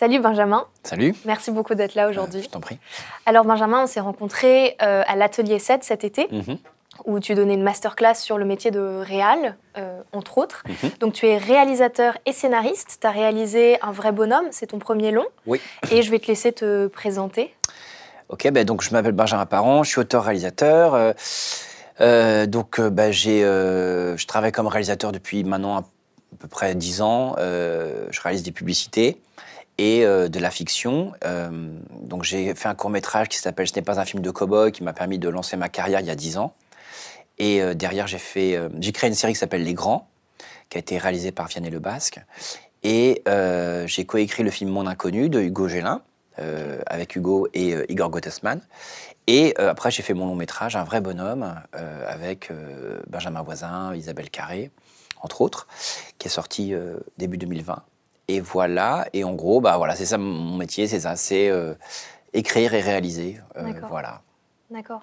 Salut Benjamin. Salut. Merci beaucoup d'être là aujourd'hui. je t'en prie. Alors Benjamin, on s'est rencontrés euh, à l'atelier 7 cet été. Mhm. où tu donnais une masterclass sur le métier de réal, euh, entre autres. Mhm. Donc tu es réalisateur et scénariste. Tu as réalisé Un vrai bonhomme, c'est ton premier long. Oui. Et je vais te laisser te présenter. Ok, ben donc je m'appelle Benjamin Parent, je suis auteur-réalisateur. Euh, euh, donc euh, ben, j'ai, euh, je travaille comme réalisateur depuis maintenant à peu près 10 ans. Euh, je réalise des publicités et euh, de la fiction. Euh, donc j'ai fait un court métrage qui s'appelle Ce n'est pas un film de cow-boy qui m'a permis de lancer ma carrière il y a 10 ans. Et euh, derrière j'ai fait, j'ai créé une série qui s'appelle Les Grands, qui a été réalisée par Vianney Le Basque. Et j'ai coécrit le film Mon Inconnu de Hugo Gélin, avec Hugo et Igor Gottesman. Et après, j'ai fait mon long métrage, Un vrai bonhomme, avec Benjamin Voisin, Isabelle Carré, entre autres, qui est sorti début 2020. Et voilà, et en gros, bah, voilà, c'est ça mon métier, c'est ça, c'est euh, écrire et réaliser. euh, D'accord. voilà. D'accord.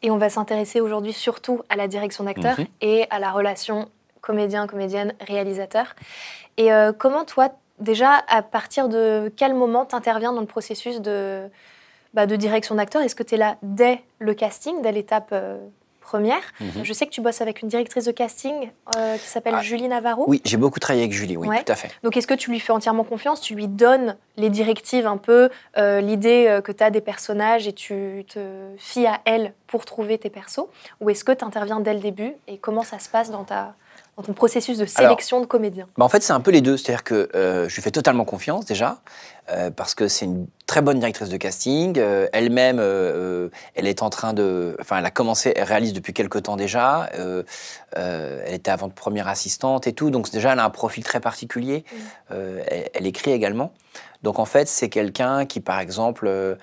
Et on va s'intéresser aujourd'hui surtout à la direction d'acteur Mhm. et à la relation comédien, comédienne, réalisateur. Et euh, comment toi, déjà, à partir de quel moment tu interviens dans le processus de, bah, de direction d'acteur? Est-ce que tu es là dès le casting, dès l'étape première Mhm. Je sais que tu bosses avec une directrice de casting euh, qui s'appelle Ah, Julie Navarro. Oui, j'ai beaucoup travaillé avec Julie, oui, Ouais. tout à fait. Donc, est-ce que tu lui fais entièrement confiance? Tu lui donnes les directives un peu, euh, l'idée euh, que tu as des personnages et tu te fies à elle pour trouver tes persos? Ou est-ce que tu interviens dès le début Et comment ça se passe dans, ta, dans ton processus de sélection de comédiens Bah, en fait, c'est un peu les deux. C'est-à-dire que euh, je lui fais totalement confiance déjà, euh, parce que c'est une très bonne directrice de casting. Euh, Elle-même, elle est en train de. Enfin, elle a commencé, elle réalise depuis quelques temps déjà. Elle était avant de première assistante et tout. Donc, déjà, elle a un profil très particulier. Mm. Elle, elle écrit également. Donc, en fait, c'est quelqu'un qui, par exemple.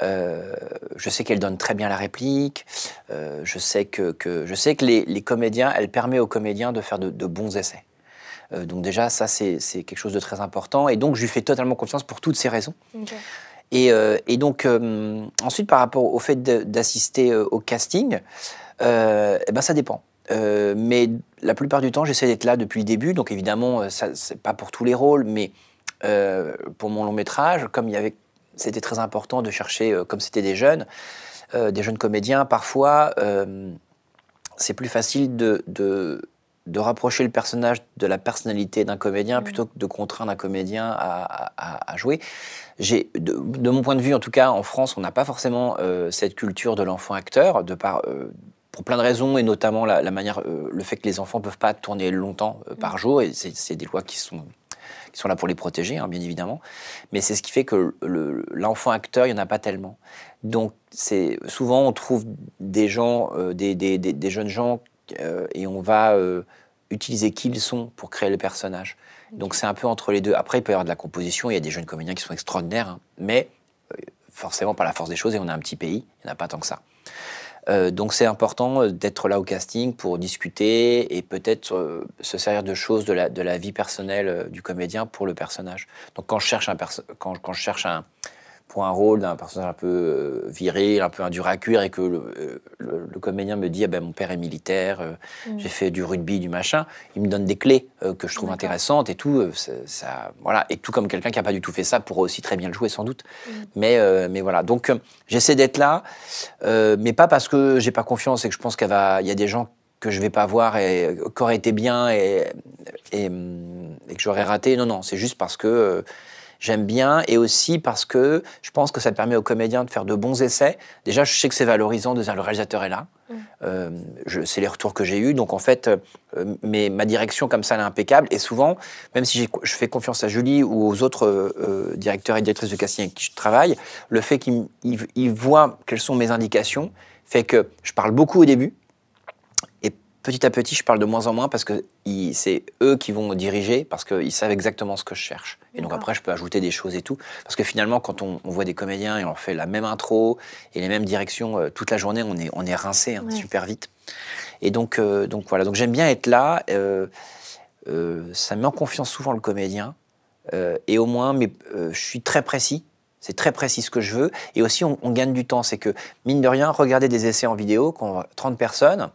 Euh, je sais qu'elle donne très bien la réplique. Euh, je sais que, que- je sais que les, les comédiens, elle permet aux comédiens de faire de, de bons essais. Euh, donc déjà, ça c'est quelque chose de très important. Et donc je lui fais totalement confiance pour toutes ces raisons. Et, et donc ensuite, par rapport au fait d'assister au casting, eh ben ça dépend. Mais la plupart du temps, j'essaie d'être là depuis le début. Donc évidemment, ça c'est pas pour tous les rôles, mais pour mon long métrage, comme il y avait, c'était très important de chercher, euh, comme c'était des jeunes, euh, des jeunes comédiens, parfois euh, c'est plus facile de, de, de rapprocher le personnage de la personnalité d'un comédien Mhm. plutôt que de contraindre un comédien à, à- à jouer. De, de mon point de vue, en tout cas, en France, on n'a pas forcément cette culture de l'enfant acteur, de par, pour plein de raisons, et notamment la, la manière, euh, le fait que les enfants ne peuvent pas tourner longtemps euh, par jour, et c'est des lois qui sont, qui sont là pour les protéger, hein, bien évidemment. Mais c'est ce qui fait que le- l'enfant acteur, il n'y en a pas tellement. Donc, c'est, souvent, on trouve des gens, euh, des, des- des- des jeunes gens, euh, et on va euh, utiliser qui ils sont pour créer le personnage. Donc, c'est un peu entre les deux. Après, il peut y avoir de la composition, il y a des jeunes comédiens qui sont extraordinaires, hein, mais forcément, par la force des choses, et on a un petit pays, il n'y en a pas tant que ça. Euh, donc c'est important euh, d'être là au casting pour discuter et peut-être euh, se servir de choses de la, de la vie personnelle du comédien pour le personnage. Donc quand je cherche un, quand, quand je cherche un, pour un rôle d'un personnage un peu euh, viril, un peu un dur à cuire et que le, euh, le- le comédien me dit ah ben, mon père est militaire, euh, Mm. j'ai fait du rugby, du machin, il me donne des clés euh, que je trouve intéressantes et tout. euh, ça, ça- voilà. Et tout comme quelqu'un qui n'a pas du tout fait ça pourrait aussi très bien le jouer sans doute. Mm. Mais, mais voilà. Donc j'essaie d'être là. Mais pas parce que j'ai pas confiance et que je pense qu'il y a des gens que je vais pas voir et qui auraient été bien et, et, hum, et que j'aurais raté. Non, non, c'est juste parce que j'aime bien et aussi parce que je pense que ça permet aux comédiens de faire de bons essais. Déjà, je sais que c'est valorisant de dire le réalisateur est là. Mm. Euh, c'est les retours que j'ai eus. Donc en fait, euh, mais ma direction comme ça, elle est impeccable. Et souvent, même si je fais confiance à Julie ou aux autres euh, euh, directeurs et directrices de casting avec qui je travaille, le fait qu'ils ils- ils voient quelles sont mes indications fait que je parle beaucoup au début. Et petit à petit, je parle de moins en moins parce que c'est eux qui vont diriger, parce qu'ils savent exactement ce que je cherche. Et donc après, je peux ajouter des choses et tout. Parce que finalement, quand on, on voit des comédiens et on leur fait la même intro et les mêmes directions euh, toute la journée, on est, on est rincé hein, Ouais. super vite. Et donc, euh, donc voilà, donc j'aime bien être là. euh, ça met en confiance souvent le comédien. et au moins, mais, je suis très précis. C'est très précis ce que je veux. Et aussi, on, on gagne du temps. C'est que, mine de rien, regarder des essais en vidéo, quand on a 30 personnes,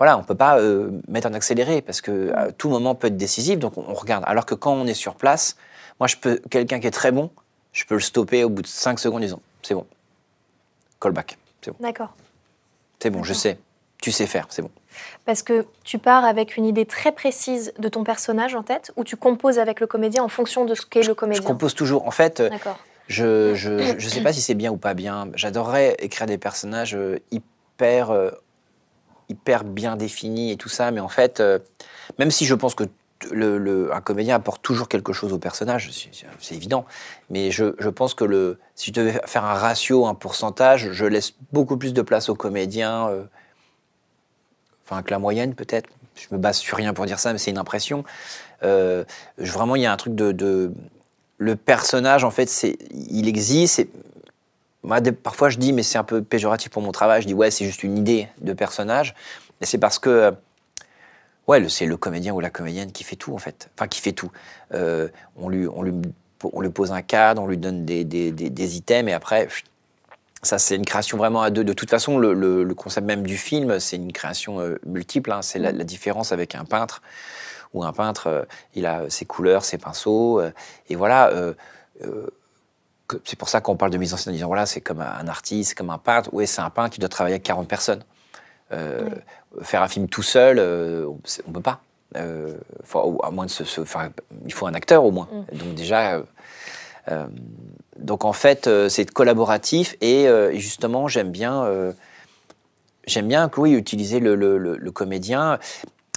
voilà, on ne peut pas euh, mettre en accéléré parce que à tout moment peut être décisif, donc on, on regarde. Alors que quand on est sur place, moi, je peux, quelqu'un qui est très bon, je peux le stopper au bout de 5 secondes en disant c'est bon, callback, c'est bon. D'accord. C'est bon, je sais, tu sais faire, c'est bon. Parce que tu pars avec une idée très précise de ton personnage en tête ou tu composes avec le comédien en fonction de ce qu'est le comédien? Je compose toujours. En fait, euh, je je, je sais pas si c'est bien ou pas bien. J'adorerais écrire des personnages euh, hyper, hyper bien définis et tout ça, mais en fait, euh, même si je pense que un comédien apporte toujours quelque chose au personnage, c'est- évident, mais je, pense que le, si je devais faire un ratio, un pourcentage, je laisse beaucoup plus de place au comédien, euh, enfin que la moyenne peut-être. Je me base sur rien pour dire ça, mais c'est une impression. Euh, vraiment, il y a un truc de, de- le personnage, en fait, il existe. Moi, parfois, je dis, mais c'est un peu péjoratif pour mon travail. Je dis, ouais, c'est juste une idée de personnage. Et c'est parce que, euh, ouais, c'est le comédien ou la comédienne qui fait tout, en fait. Enfin, qui fait tout. Euh, on, lui, on, lui, on lui pose un cadre, on lui donne des, des- des- items, et après, ça, c'est une création vraiment à deux. De toute façon, le, concept même du film, c'est une création euh, multiple. hein. C'est la, différence avec un peintre, où un peintre, il a ses couleurs, ses pinceaux, et voilà. C'est pour ça qu'on parle de mise en scène en disant voilà, c'est comme un artiste, comme un peintre. Oui, c'est un peintre qui doit travailler avec 40 personnes. Euh, Faire un film tout seul, euh, on ne peut pas. Euh, faut- à moins de se, il faut un acteur au moins. Donc déjà, donc en fait, c'est collaboratif et justement, j'aime bien, j'aime bien utiliser le, le- le- le comédien.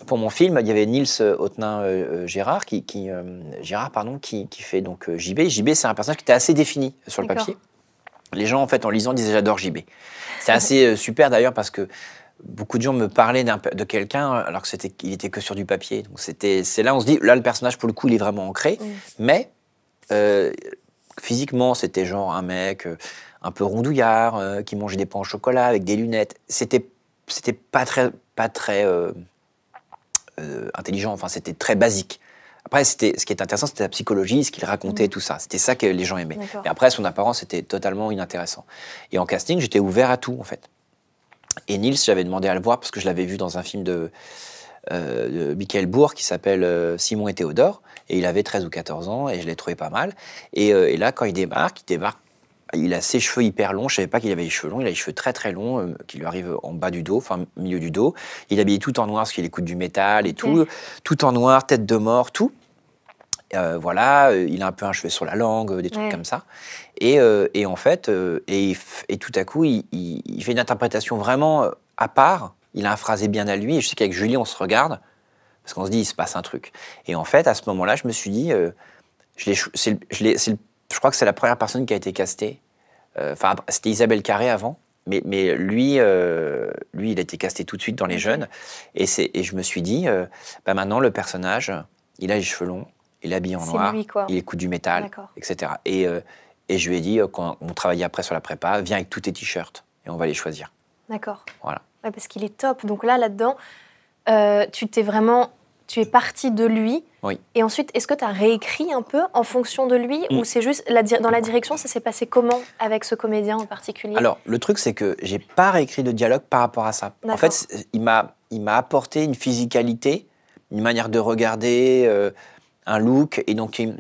Pour mon film, il y avait Nils Hautenin euh, Gérard qui, qui, euh, Gérard pardon, qui, qui fait donc euh, JB. JB, c'est un personnage qui était assez défini sur le papier. Les gens, en fait, en lisant, disaient j'adore JB. C'est assez euh, super d'ailleurs parce que beaucoup de gens me parlaient de quelqu'un alors que c'était qu'il était que sur du papier. Donc c'était, c'est là on se dit là le personnage pour le coup il est vraiment ancré, mais euh, physiquement c'était genre un mec euh, un peu rondouillard euh, qui mangeait des pains au chocolat avec des lunettes. C'était c'était pas très pas très euh, intelligent. Enfin c'était très basique. Après, c'était, ce qui est intéressant, c'était la psychologie, ce qu'il racontait, tout ça. C'était ça que les gens aimaient. Et après, son apparence était totalement inintéressant. Et en casting, j'étais ouvert à tout, en fait. Et Nils, j'avais demandé à le voir parce que je l'avais vu dans un film de, euh, de Michael Bourg qui s'appelle euh, Simon et Théodore. Et il avait 13 ou 14 ans et je l'ai trouvé pas mal. Et, euh, et là, quand il débarque, il débarque. Il a ses cheveux hyper longs. Je savais pas qu'il avait les cheveux longs. Il a les cheveux très très longs euh, qui lui arrivent en bas du dos, enfin milieu du dos. Il est habillé tout en noir parce qu'il écoute du métal et tout. Tout en noir, tête de mort, tout. Euh, voilà, euh, il a un peu un cheveu sur la langue, des trucs Ouais. comme ça. Et, et en fait, et, tout à coup, il, il- il fait une interprétation vraiment à part. Il a un phrasé bien à lui. Et je sais qu'avec Julie, on se regarde parce qu'on se dit, il se passe un truc. Et en fait, à ce moment-là, je me suis dit, je crois que c'est la première personne qui a été castée. Euh, Enfin, c'était Isabelle Carré avant. Mais, mais lui, euh, lui, il a été casté tout de suite dans les jeunes. Et, je me suis dit, euh, bah maintenant, le personnage, il a les cheveux longs, il est habillé en noir, lui, il écoute du métal, etc. Et, euh, et je lui ai dit, quand on travaillait après sur la prépa, viens avec tous tes t-shirts et on va les choisir. D'accord. Voilà. Ouais, parce qu'il est top. Donc là, là-dedans, tu t'es vraiment, tu es parti de lui. Oui. Et ensuite, est-ce que tu as réécrit un peu en fonction de lui Mm. ou c'est juste la dans la direction, ça s'est passé comment avec ce comédien en particulier? Alors, le truc, c'est que j'ai pas réécrit de dialogue par rapport à ça. En fait, il m'a, il m'a apporté une physicalité, une manière de regarder, euh, un look, et donc euh,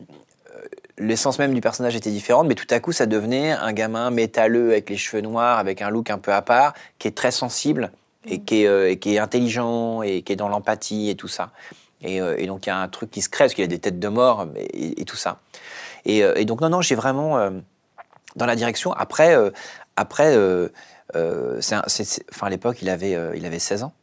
l'essence même du personnage était différente, mais tout à coup, ça devenait un gamin métalleux avec les cheveux noirs, avec un look un peu à part, qui est très sensible et qui est, euh, et qui est intelligent et qui est dans l'empathie et tout ça. Et, euh, donc il y a un truc qui se crée parce qu'il a des têtes de mort et, tout ça. Et, euh, et donc non, non, j'ai vraiment dans la direction. Après, après, enfin à l'époque il avait, il avait 16 ans.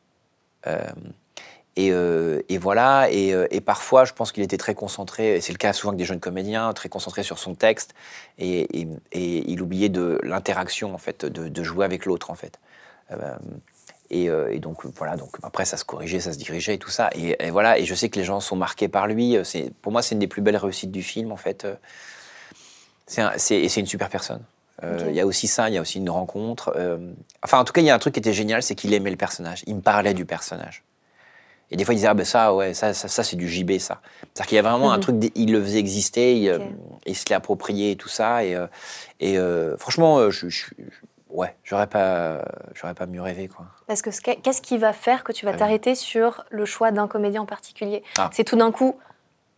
Et, voilà, et, parfois je pense qu'il était très concentré, et c'est le cas souvent avec des jeunes comédiens, très concentré sur son texte, et, il oubliait de l'interaction en fait, de, jouer avec l'autre en fait. Et, euh, et donc voilà, donc après ça se corrigeait, ça se dirigeait et tout ça. Et, et voilà, et je sais que les gens sont marqués par lui. C'est pour moi c'est une des plus belles réussites du film en fait. Euh, C'est un- c'est et c'est une super personne. Euh, Il y a aussi ça, il y a aussi une rencontre. euh, enfin en tout cas il y a un truc qui était génial, c'est qu'il aimait le personnage. Il me parlait du personnage. Et des fois il disait ah ben ça ouais ça ça, ça, c'est du JB ça. C'est-à-dire qu'il y a vraiment un truc, il le faisait exister, il, euh, Ok. il se l'est approprié et tout ça. Et, euh, et euh, franchement euh, je, je- je- ouais j'aurais pas j'aurais pas mieux rêvé quoi. Parce que ce qu'est- qu'est-ce qui va faire que tu vas Ah oui. t'arrêter sur le choix d'un comédien en particulier? Ah. C'est tout d'un coup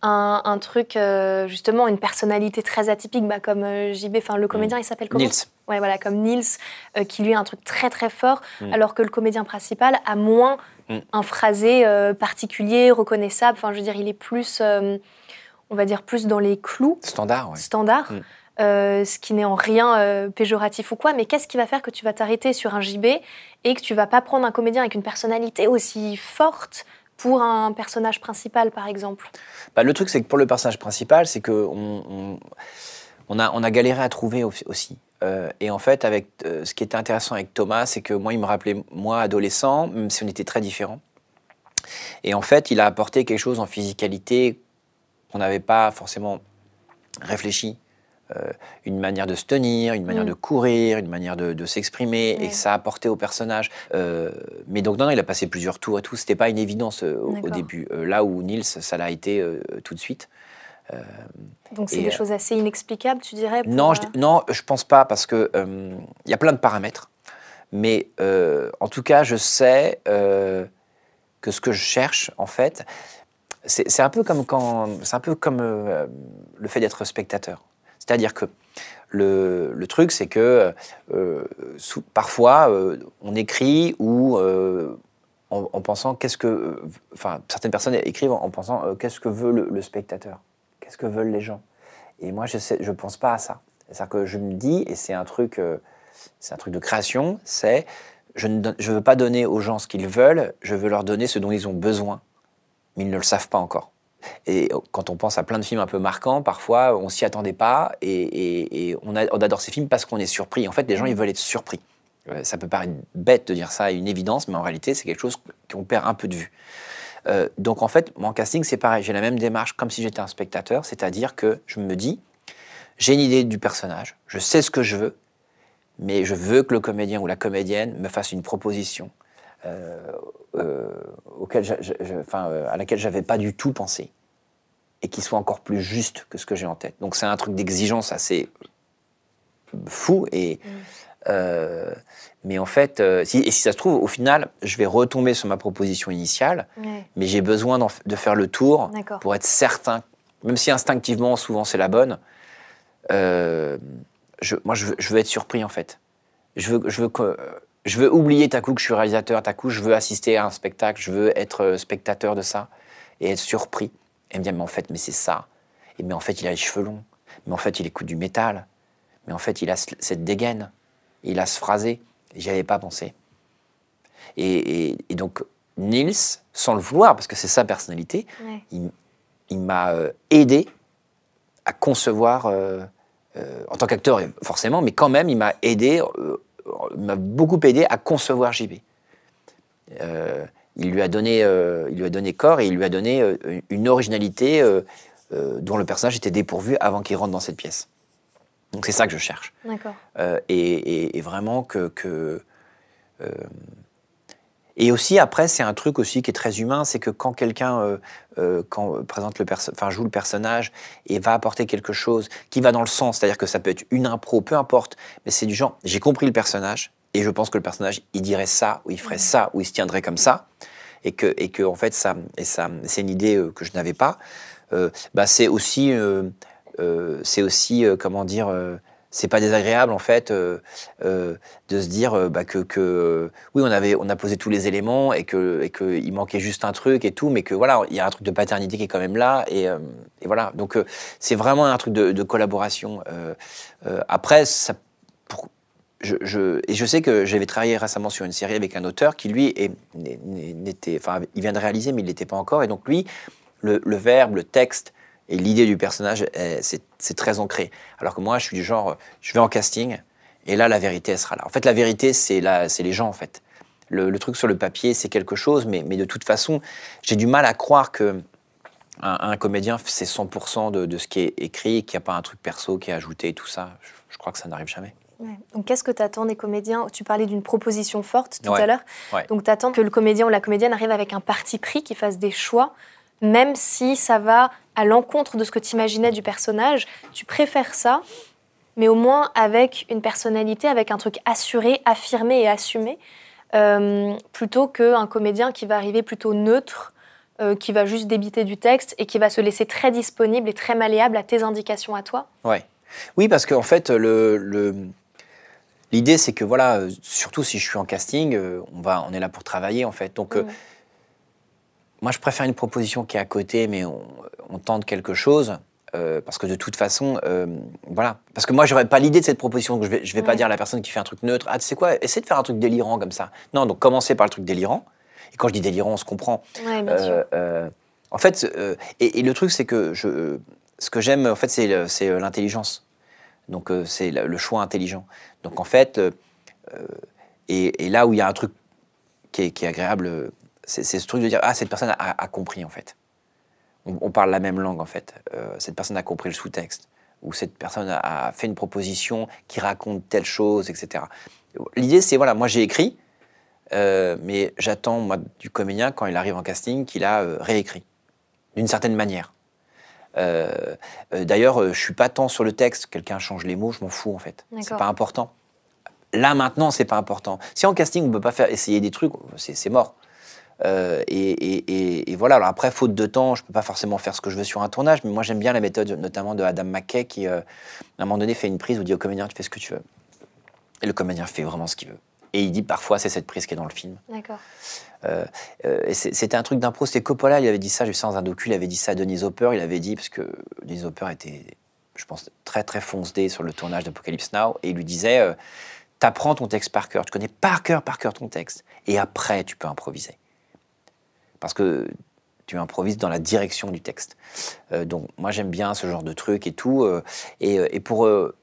un, truc, euh, justement, une personnalité très atypique, bah, comme euh, JB, enfin le comédien, il s'appelle comment? Nils. Ouais, voilà, comme Nils, euh, qui lui a un truc très très fort, Mm. alors que le comédien principal a moins Mm. un phrasé euh, particulier, reconnaissable. Enfin, je veux dire, il est plus, euh, on va dire, plus dans les clous Standard, ouais. standards. Euh, ce qui n'est en rien euh, péjoratif ou quoi, mais qu'est-ce qui va faire que tu vas t'arrêter sur un JB et que tu vas pas prendre un comédien avec une personnalité aussi forte pour un personnage principal, par exemple? Bah, le truc, c'est que pour le personnage principal, c'est que on, a, galéré à trouver au- aussi. Euh, et en fait, avec ce qui était intéressant avec Thomas, c'est que moi, il me rappelait moi adolescent, même si on était très différents. Et en fait, il a apporté quelque chose en physicalité qu'on n'avait pas forcément réfléchi. Euh, une manière de se tenir, une manière Mm. de courir, une manière de, de s'exprimer, et ça a apporté au personnage. Euh, mais donc, non, non, il a passé plusieurs tours et tout. C'était pas une évidence euh, au, début. Là où Nils, ça l'a été tout de suite. Donc c'est des choses assez inexplicables, tu dirais pour, Non, je, non, je pense pas parce euh, il y a plein de paramètres. Mais en tout cas, je sais que ce que je cherche, en fait, c'est c'est un peu comme quand, c'est un peu comme euh, le fait d'être spectateur. C'est-à-dire que le, le truc, c'est que euh, parfois, euh, on écrit ou euh, en, en pensant qu'est-ce que, enfin, certaines personnes écrivent en, en pensant qu'est-ce que veut le, spectateur, qu'est-ce que veulent les gens. Et moi, je ne je pense pas à ça. C'est-à-dire que je me dis, et c'est un truc, un truc de création, c'est je ne je veux pas donner aux gens ce qu'ils veulent, je veux leur donner ce dont ils ont besoin, mais ils ne le savent pas encore. Et quand on pense à plein de films un peu marquants, parfois on s'y attendait pas et, on, a- adore ces films parce qu'on est surpris. En fait, les gens ils veulent être surpris. Euh, Ça peut paraître bête de dire ça, une évidence, mais en réalité c'est quelque chose qu'on perd un peu de vue. Euh, donc en fait, mon casting c'est pareil, j'ai la même démarche comme si j'étais un spectateur, c'est-à-dire que je me dis, j'ai une idée du personnage, je sais ce que je veux, mais je veux que le comédien ou la comédienne me fasse une proposition auquel je- je- je- enfin, euh, à laquelle j'avais pas du tout pensé et qui soit encore plus juste que ce que j'ai en tête. Donc c'est un truc d'exigence assez fou et euh, mais en fait, euh, si, et si ça se trouve, au final, je vais retomber sur ma proposition initiale, mais j'ai besoin de faire le tour pour être certain, même si instinctivement, souvent c'est la bonne, euh, je, moi je veux, je veux être surpris en fait. Je veux, je, veux que, je veux oublier ta coup que je suis réalisateur, ta coup je veux assister à un spectacle, je veux être euh, spectateur de ça et être surpris. Et me dire, mais en fait, mais c'est ça. Et mais en fait, il a les cheveux longs. Mais en fait, il écoute du métal. Mais en fait, il a ce- cette dégaine. Il a ce phrasé. J'y avais pas pensé. Et, et- et donc, Nils, sans le vouloir, parce que c'est sa personnalité, ouais. il, il m'a euh, aidé à concevoir, euh, euh, en tant qu'acteur forcément, mais quand même, il m'a aidé, m'a beaucoup aidé à concevoir JB. Euh, il, lui a donné, euh, il lui a donné corps et il lui a donné euh, une originalité dont le personnage était dépourvu avant qu'il rentre dans cette pièce. Donc c'est ça que je cherche. D'accord. Et, et- et vraiment que. que, et aussi, après, c'est un truc aussi qui est très humain, c'est que quand quelqu'un euh, euh, quand présente le enfin, joue le personnage et va apporter quelque chose qui va dans le sens, c'est-à-dire que ça peut être une impro, peu importe, mais c'est du genre, j'ai compris le personnage et je pense que le personnage, il dirait ça, ou il ferait ça, ou il se tiendrait comme ça, et que, et que en fait, ça, et ça, c'est une idée euh, que je n'avais pas. euh, bah, c'est aussi, euh, euh, c'est aussi, euh, comment dire, euh, c'est pas désagréable en fait euh, euh, de se dire euh, bah, que, oui on avait on a posé tous les éléments et que et que il manquait juste un truc et tout mais que voilà il y a un truc de paternité qui est quand même là et, voilà. Donc c'est vraiment un truc de, collaboration après je, et je sais que j'avais travaillé récemment sur une série avec un auteur qui lui n'était enfin il vient de réaliser mais il l'était pas encore et donc lui le verbe le texte et l'idée du personnage, euh, c'est très ancré. Alors que moi, je suis du genre, je vais en casting, et là, la vérité, elle sera là. En fait, la vérité, c'est les gens, en fait. Le, le truc sur le papier, c'est quelque chose, mais, mais de toute façon, j'ai du mal à croire que un, un comédien, c'est 100% de, de ce qui est écrit, qu'il n'y a pas un truc perso qui est ajouté et tout ça. Je, je crois que ça n'arrive jamais. Ouais. Donc, qu'est-ce que tu attends des comédiens? Tu parlais d'une proposition forte tout Ouais. à l'heure. Ouais. Donc, tu attends que le comédien ou la comédienne arrive avec un parti pris, qu'il fasse des choix, même si ça va à l'encontre de ce que tu imaginais du personnage. Tu préfères ça, mais au moins avec une personnalité, avec un truc assuré, affirmé et assumé, euh, plutôt qu'un comédien qui va arriver plutôt neutre. euh, qui va juste débiter du texte et qui va se laisser très disponible et très malléable à tes indications à toi Ouais. Oui, parce qu'en fait, le, le- l'idée, c'est que voilà, euh, surtout si je suis en casting, on, va, on est là pour travailler, en fait. Donc, euh, Mm. Moi, je préfère une proposition qui est à côté, mais on, on tente quelque chose. euh, parce que de toute façon, euh, voilà. Parce que moi, j'aurais pas l'idée de cette proposition. Donc je vais, je vais pas dire à la personne qui fait un truc neutre, ah, tu sais quoi, essaie de faire un truc délirant comme ça. Non, donc commencer par le truc délirant. Et quand je dis délirant, on se comprend. Ouais, bien Euh, sûr. euh, en fait, et, et le truc, c'est que je, ce que j'aime, en fait, c'est l'intelligence. Donc, c'est le choix intelligent. Donc, en fait, et, et là où il y a un truc qui est, qui est agréable, c'est ce truc de dire ah cette personne a, a compris en fait. On, on parle la même langue en fait. Euh, cette personne a compris le sous-texte ou cette personne a, a fait une proposition qui raconte telle chose, etc. L'idée, c'est voilà, moi j'ai écrit, euh, mais j'attends moi du comédien quand il arrive en casting qu'il a euh, réécrit d'une certaine manière. D'ailleurs, je suis pas tant sur le texte. Quelqu'un change les mots, je m'en fous en fait. C'est pas important. Là maintenant, c'est pas important. Si en casting on peut pas faire essayer des trucs, c'est c'est mort. Euh, et, et- et- et voilà. Alors après, faute de temps, je peux pas forcément faire ce que je veux sur un tournage. Mais moi, j'aime bien la méthode, notamment de Adam McKay, qui euh, à un moment donné fait une prise où il dit au comédien tu fais ce que tu veux. Et le comédien fait vraiment ce qu'il veut. Et il dit parfois c'est cette prise qui est dans le film. D'accord. Euh, euh, C'était un truc d'impro, c'était Coppola, il avait dit ça, j'ai vu ça dans un docu, il avait dit ça à Denis Hopper, il avait dit, parce que Denis Hopper était, je pense, très très foncé sur le tournage d'Apocalypse Now, et il lui disait, t'apprends ton texte par cœur, tu connais par cœur, par cœur ton texte, et après tu peux improviser. Parce que tu improvises dans la direction du texte. Euh, donc moi j'aime bien ce genre de truc et tout, euh, et, euh, et pour, euh,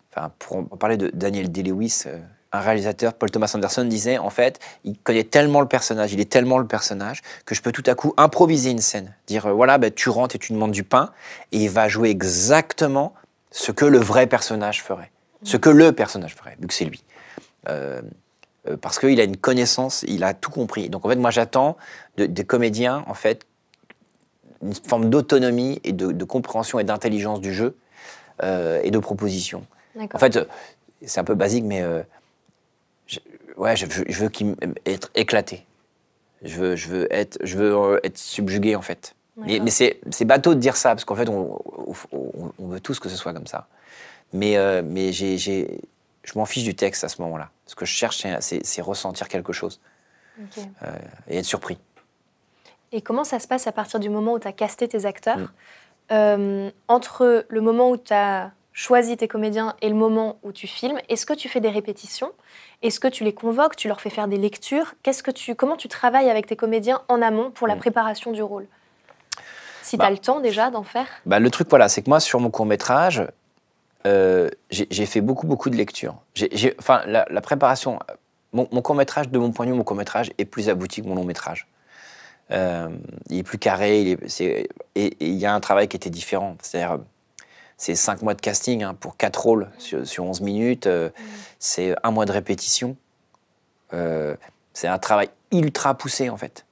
parler de Daniel Day-Lewis, un réalisateur, Paul Thomas Anderson, disait en fait, il connaît tellement le personnage, il est tellement le personnage que je peux tout à coup improviser une scène, dire voilà, ben, tu rentres et tu demandes du pain, et il va jouer exactement ce que le vrai personnage ferait, ce que le personnage ferait, vu que c'est lui. Euh, parce qu'il a une connaissance, il a tout compris. Donc en fait, moi j'attends de- des comédiens en fait une forme d'autonomie et de, de compréhension et d'intelligence du jeu euh, et de proposition. En fait, euh, c'est un peu basique, mais euh, je, ouais, je veux, je être éclaté. Je veux, je veux être, je veux être subjugué en fait. Mais, c'est bateau de dire ça parce qu'en fait, on, on- on veut tous que ce soit comme ça. Mais, euh, mais j'ai- je m'en fiche du texte à ce moment-là. Ce que je cherche, c'est- ressentir quelque chose euh, et être surpris. Et comment ça se passe à partir du moment où tu as casté tes acteurs Mm. Euh, Entre le moment où tu as choisi tes comédiens et le moment où tu filmes, est-ce que tu fais des répétitions? Est-ce que tu les convoques Tu leur fais faire des lectures? Qu'est-ce que tu, Comment tu travailles avec tes comédiens en amont pour la Mm. préparation du rôle? Si Bah. tu as le temps déjà d'en faire? Bah, le truc, voilà, c'est que moi, sur mon court métrage, euh, j'ai fait beaucoup, beaucoup de lectures. Enfin, la, préparation, mon, mon court métrage, de mon point de vue, mon court métrage est plus abouti que mon long métrage. Euh, il est plus carré, il et il y a un travail qui était différent. C'est-à-dire, c'est cinq mois de casting hein, pour quatre rôles sur, sur 11 minutes. euh, C'est un mois de répétition. C'est un travail ultra poussé, en fait,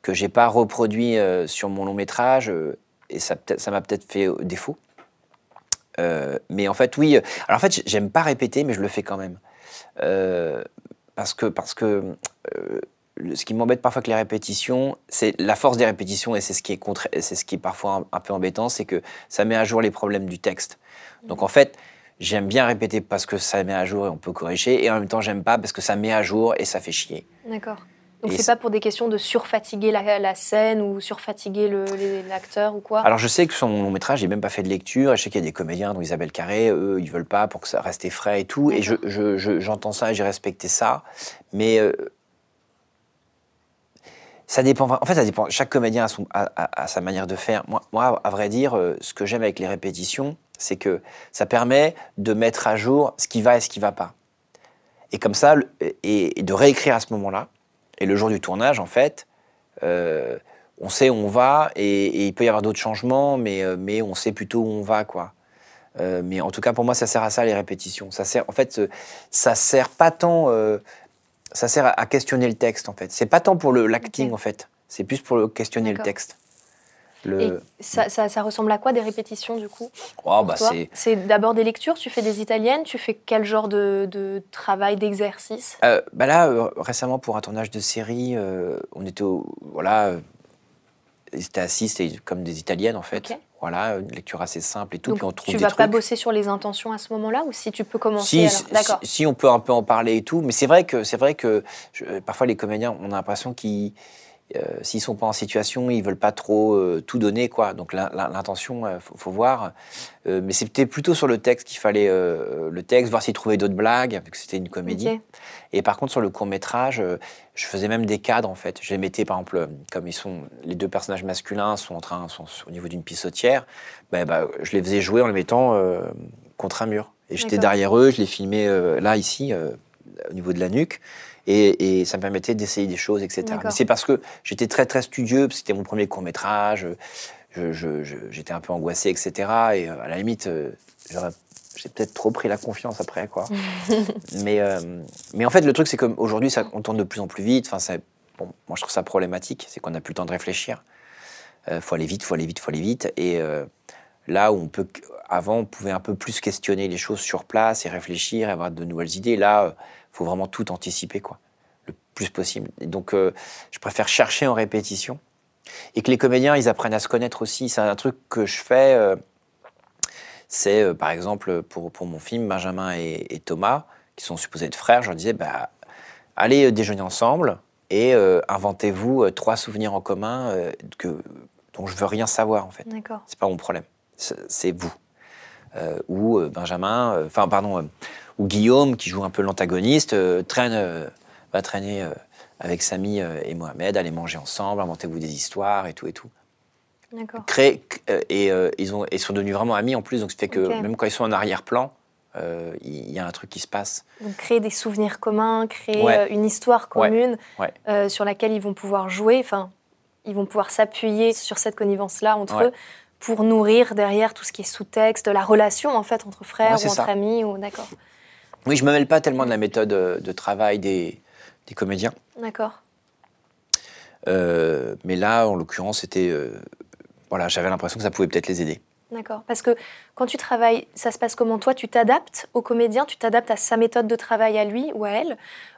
que j'ai pas reproduit sur mon long métrage. euh, et ça m'a peut-être fait défaut. Euh, mais en fait, oui. euh, Alors en fait, j'aime pas répéter, mais je le fais quand même. Euh, parce que, parce que ce qui m'embête parfois avec les répétitions, c'est la force des répétitions, et c'est ce qui est, ce qui est parfois un, un peu embêtant, c'est que ça met à jour les problèmes du texte. Donc en fait, j'aime bien répéter parce que ça met à jour et on peut corriger, et en même temps, j'aime pas parce que ça met à jour et ça fait chier. D'accord. Donc c'est pas pour des questions de surfatiguer la, la scène ou surfatiguer l'acteur ou quoi? Alors je sais que sur mon long métrage, j'ai même pas fait de lecture. Et je sais qu'il y a des comédiens, dont Isabelle Carré, eux, ils veulent pas pour que ça reste frais et tout. Et je- D'accord. je- je- j'entends ça et j'ai respecté ça. Mais euh, ça dépend. En fait, ça dépend. Chaque comédien a, son- a- a- a sa manière de faire. Moi, moi, à vrai dire, euh, ce que j'aime avec les répétitions, c'est que ça permet de mettre à jour ce qui va et ce qui va pas. Et comme ça, et de réécrire à ce moment-là. Et le jour du tournage, en fait, euh, on sait où on va et, et il peut y avoir d'autres changements, mais, euh, mais on sait plutôt où on va, quoi. Euh, mais en tout cas, pour moi, ça sert à ça les répétitions. Ça sert, en fait, ça sert pas tant, ça sert à, à questionner le texte, en fait. C'est pas tant pour le l'acting, en fait. C'est plus pour questionner le D'accord. Et ça, ça- ça ressemble à quoi des répétitions du coup Oh, bah, c'est. D'abord des lectures, tu fais des italiennes, tu fais quel genre de, de travail, d'exercice? Euh, bah là, euh, récemment, pour un tournage de série, euh, on était au. Voilà. étaient assis, c'était comme des italiennes en fait. Voilà, une lecture assez simple et tout. Donc, puis on trouve tu des vas trucs. pas bosser sur les intentions à ce moment-là ou si tu peux commencer Si, si, D'accord. si- si on peut un peu en parler et tout, mais c'est vrai que c'est vrai que je- parfois les comédiens, on a l'impression qu'ils, s'ils sont pas en situation, ils veulent pas trop euh, tout donner quoi. Donc l'in- l'in- l'intention, euh, faut, faut voir. Euh, mais c'était plutôt sur le texte qu'il fallait euh, le texte, voir s'ils trouvaient d'autres blagues, vu que c'était une comédie. Et par contre, sur le court métrage, euh, je faisais même des cadres en fait. Je les mettais par exemple, euh, comme ils sont, les deux personnages masculins sont en train, sont au niveau d'une pissotière, ben, bah, je les faisais jouer en les mettant euh, contre un mur. Et j'étais derrière eux, je les filmais euh, là ici, euh, au niveau de la nuque. Et, et ça me permettait d'essayer des choses, etc. Mais c'est parce que j'étais très très studieux, parce que c'était mon premier court métrage. Je, je- je- j'étais un peu angoissé, etc. Et euh, à la limite, euh, j'ai peut-être trop pris la confiance après, quoi. mais, euh, mais en fait, le truc, c'est qu'aujourd'hui, on tourne de plus en plus vite. Enfin, ça- bon, moi, je trouve ça problématique. C'est qu'on n'a plus le temps de réfléchir. Il faut aller vite, faut aller vite, faut aller vite. Et euh, là où on peut, avant, on pouvait un peu plus questionner les choses sur place et réfléchir, et avoir de nouvelles idées. Là, faut vraiment tout anticiper, quoi, le plus possible. Et donc, euh, je préfère chercher en répétition et que les comédiens, ils apprennent à se connaître aussi. C'est un truc que je fais. euh, c'est, euh, par exemple, pour, pour mon film, Benjamin et, et Thomas, qui sont supposés être frères, je leur disais, bah, allez déjeuner ensemble et inventez-vous trois souvenirs en commun que, dont je veux rien savoir, en fait. D'accord. C'est pas mon problème. C'est vous. Euh, ou Benjamin, euh, enfin, pardon, ou Guillaume, qui joue un peu l'antagoniste, euh, traîne, euh, va traîner euh, avec Samy et Mohamed, aller manger ensemble, inventez-vous des histoires et tout et tout. D'accord. Créer, et euh, ils, ont, ils sont devenus vraiment amis en plus, donc ça fait que même quand ils sont en arrière-plan, euh, il y a un truc qui se passe. Donc créer des souvenirs communs, créer Ouais. une histoire commune Ouais. euh, sur laquelle ils vont pouvoir jouer. Enfin, ils vont pouvoir s'appuyer sur cette connivence-là entre eux pour nourrir derrière tout ce qui est sous-texte, la relation en fait entre frères ou entre ça. amis. Ou d'accord. Oui, je me mêle pas tellement de la méthode euh, de travail des, des comédiens. D'accord. Euh, mais là, en l'occurrence, c'était. euh, voilà, j'avais l'impression que ça pouvait peut-être les aider. D'accord. Parce que quand tu travailles, ça se passe comment? Toi, tu t'adaptes au comédien, tu t'adaptes à sa méthode de travail à lui ou à elle,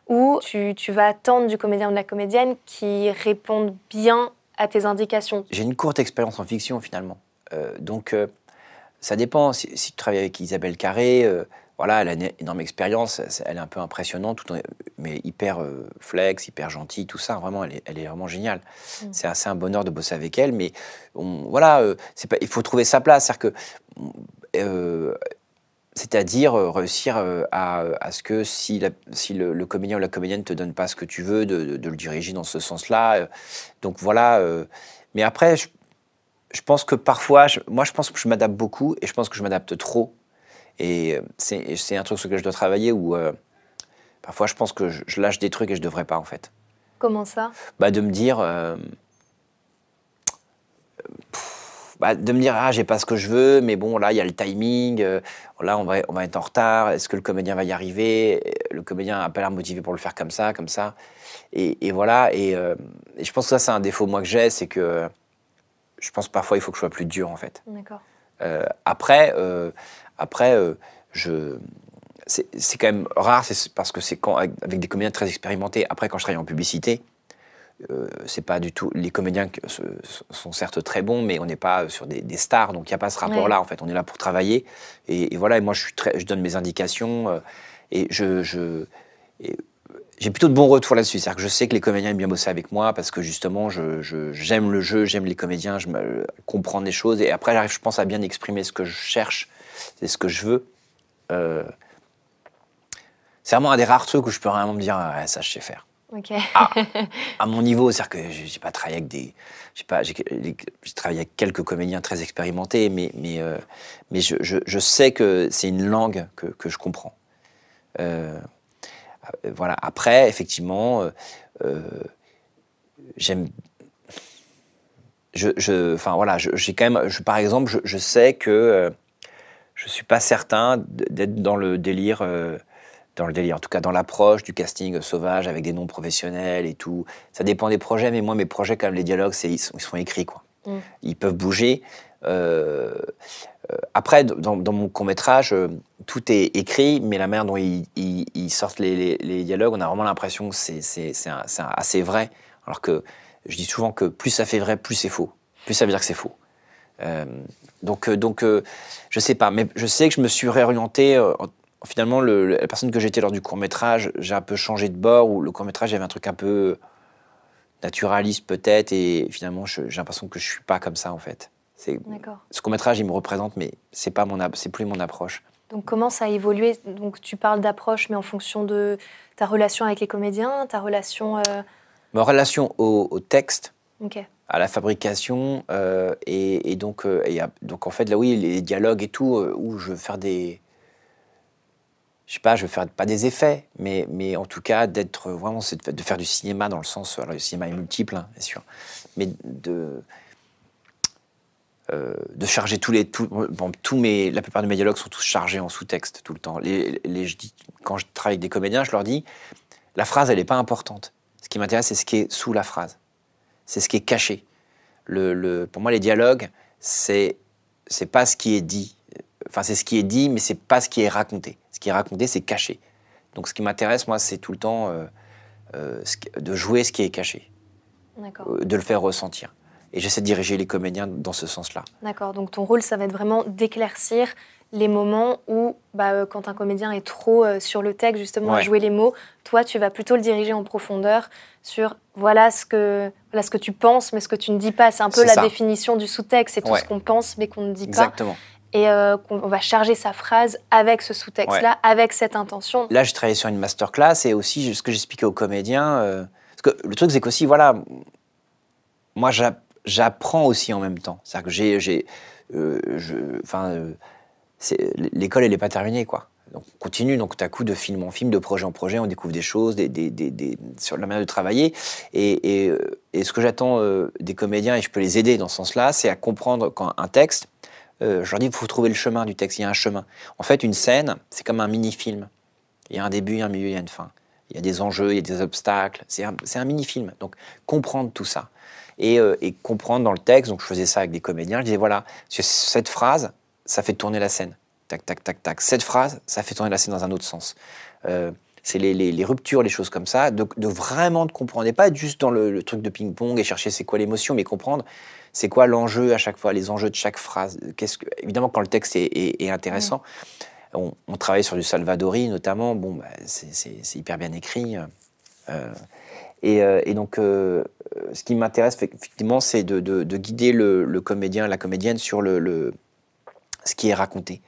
ou tu, tu vas attendre du comédien ou de la comédienne qui répondent bien à tes indications? J'ai une courte expérience en fiction finalement. Euh, donc, ça dépend. Si, si tu travailles avec Isabelle Carré, voilà, elle a une énorme expérience, elle est un peu impressionnante, tout en- mais hyper euh, flex, hyper gentille, tout ça. Vraiment, elle est, elle est vraiment géniale. Mm. C'est assez un bonheur de bosser avec elle, mais on- voilà, euh, pas, il faut trouver sa place. C'est-à-dire que. euh, c'est-à-dire réussir à, à ce que si, la- si le, le comédien ou la comédienne ne te donne pas ce que tu veux, de, de- de le diriger dans ce sens-là. Donc voilà. mais après, je, je pense que parfois, je- moi je pense que je m'adapte beaucoup et je pense que je m'adapte trop. Et euh, c'est et c'est un truc sur lequel je dois travailler où euh, parfois je pense que je, je lâche des trucs et je devrais pas en fait. Comment ça? Bah, de me dire. euh, pff, bah, de me dire, ah, j'ai pas ce que je veux, mais bon, là, il y a le timing, euh, là, on va, on va être en retard, est-ce que le comédien va y arriver? Le comédien n'a pas l'air motivé pour le faire comme ça, comme ça. Et, et voilà, et, et je pense que ça, c'est un défaut, moi, que j'ai, c'est que je pense parfois, il faut que je sois plus dur, en fait. D'accord. Après, après euh, je, c'est quand même rare, c'est parce que c'est quand avec des comédiens très expérimentés. Après, quand je travaille en publicité, euh, c'est pas du tout. Les comédiens sont certes très bons, mais on n'est pas sur des, des stars, donc il n'y a pas ce rapport-là. En fait, on est là pour travailler. Et, et voilà. Et moi, je suis très, je donne mes indications euh, et je, je et, j'ai plutôt de bons retours là-dessus. C'est-à-dire que je sais que les comédiens aiment bien bosser avec moi parce que justement, je- je- j'aime le jeu, j'aime les comédiens, je me, comprendre les choses. Et après, j'arrive, je pense, à bien exprimer ce que je cherche, c'est ce que je veux. Euh, c'est vraiment un des rares trucs où je peux vraiment me dire, ah, ça, je sais faire. Ok. À mon niveau, c'est-à-dire que j'ai pas travaillé avec des, j'ai pas, j'ai travaillé avec quelques comédiens très expérimentés, mais mais euh, mais je, je, je sais que c'est une langue que, que je comprends. Euh, voilà. Après, effectivement, euh, j'aime. Je, je, enfin voilà, j'ai quand même, je, par exemple, je sais que je suis pas certain d'être dans le délire, euh, dans le délire, en tout cas dans l'approche du casting sauvage avec des noms professionnels et tout. Ça dépend des projets, mais moi mes projets, quand même, les dialogues, ils sont, ils sont écrits quoi. Mm. Ils peuvent bouger. Euh, euh, après, dans, dans mon court métrage, tout est écrit, mais la manière dont ils, ils- ils sortent les, les- les dialogues, on a vraiment l'impression que c'est assez vrai. Alors que je dis souvent que plus ça fait vrai, plus c'est faux. plus ça veut dire que c'est faux. Euh, donc, euh, donc euh, je sais pas, mais je sais que je me suis réorienté. euh, en- finalement, le- la personne que j'étais lors du court métrage, j'ai un peu changé de bord. Où le court métrage, il y avait un truc un peu naturaliste peut-être, et finalement, j'ai l'impression que je suis pas comme ça en fait. Ce court métrage, il me représente, mais c'est pas mon, ap- c'est plus mon approche. Donc comment ça a évolué? Donc tu parles d'approche, mais en fonction de ta relation avec les comédiens, ta relation. euh, Ma relation au, au texte, Ok. À la fabrication euh, et, euh, donc en fait là oui les dialogues et tout euh, où je veux faire des je sais pas je veux faire pas des effets mais en tout cas d'être vraiment de, faire du cinéma dans le sens alors le cinéma est multiple hein, bien sûr mais de de charger tous les tout, bon, tous mes la plupart de mes dialogues sont tous chargés en sous-texte tout le temps. Je dis, quand je travaille avec des comédiens je leur dis la phrase elle n'est pas importante. Ce qui m'intéresse c'est ce qui est sous la phrase c'est ce qui est caché. Le, le- pour moi, les dialogues, c'est c'est pas ce qui est dit. Enfin, c'est ce qui est dit, mais c'est pas ce qui est raconté. Ce qui est raconté, c'est caché. Donc, ce qui m'intéresse, moi, c'est tout le temps euh, euh, de jouer ce qui est caché, euh, de le faire ressentir. Et j'essaie de diriger les comédiens dans ce sens-là. D'accord. Donc ton rôle, ça va être vraiment d'éclaircir les moments où, bah, euh, quand un comédien est trop euh, sur le texte, justement, à jouer les mots, toi, tu vas plutôt le diriger en profondeur sur voilà ce que, voilà ce que tu penses, mais ce que tu ne dis pas. C'est un peu la ça. définition du sous-texte. C'est tout ce qu'on pense, mais qu'on ne dit Exactement. pas. Et euh, qu'on on va charger sa phrase avec ce sous-texte-là, avec cette intention. Là, j'ai travaillé sur une masterclass et aussi ce que j'expliquais aux comédiens. euh, parce que le truc, c'est qu'aussi, voilà, moi, j'a- j'apprends aussi en même temps. C'est-à-dire que j'ai. je- Enfin, euh, l'école, elle n'est pas terminée, quoi. Donc, on continue, donc, à coup, de film en film, de projet en projet, on découvre des choses sur la manière de travailler. Et, euh, ce que j'attends euh, des comédiens, et je peux les aider dans ce sens-là, c'est à comprendre quand un texte, euh, je leur dis, il faut trouver le chemin du texte, il y a un chemin. En fait, une scène, c'est comme un mini-film. Il y a un début, il y a un milieu, il y a une fin. Il y a des enjeux, il y a des obstacles. C'est un, mini-film. Donc, comprendre tout ça. Et, et comprendre dans le texte, donc je faisais ça avec des comédiens, je disais, voilà, ce- cette phrase, ça fait tourner la scène. Tac, tac, tac, tac. Cette phrase, ça fait tourner la scène dans un autre sens. Euh, c'est les, les- les ruptures, les choses comme ça, de, de vraiment de comprendre, et pas juste dans le, le truc de ping-pong et chercher c'est quoi l'émotion, mais comprendre c'est quoi l'enjeu à chaque fois, les enjeux de chaque phrase. Qu'est-ce que, évidemment, quand le texte est, est- est intéressant, on, on travaille sur du Salvadori notamment, bon, bah, c'est, hyper bien écrit. euh, et, euh, et donc, euh, ce qui m'intéresse effectivement, c'est de, de- de guider le, le comédien, la comédienne sur le, le- ce qui est raconté.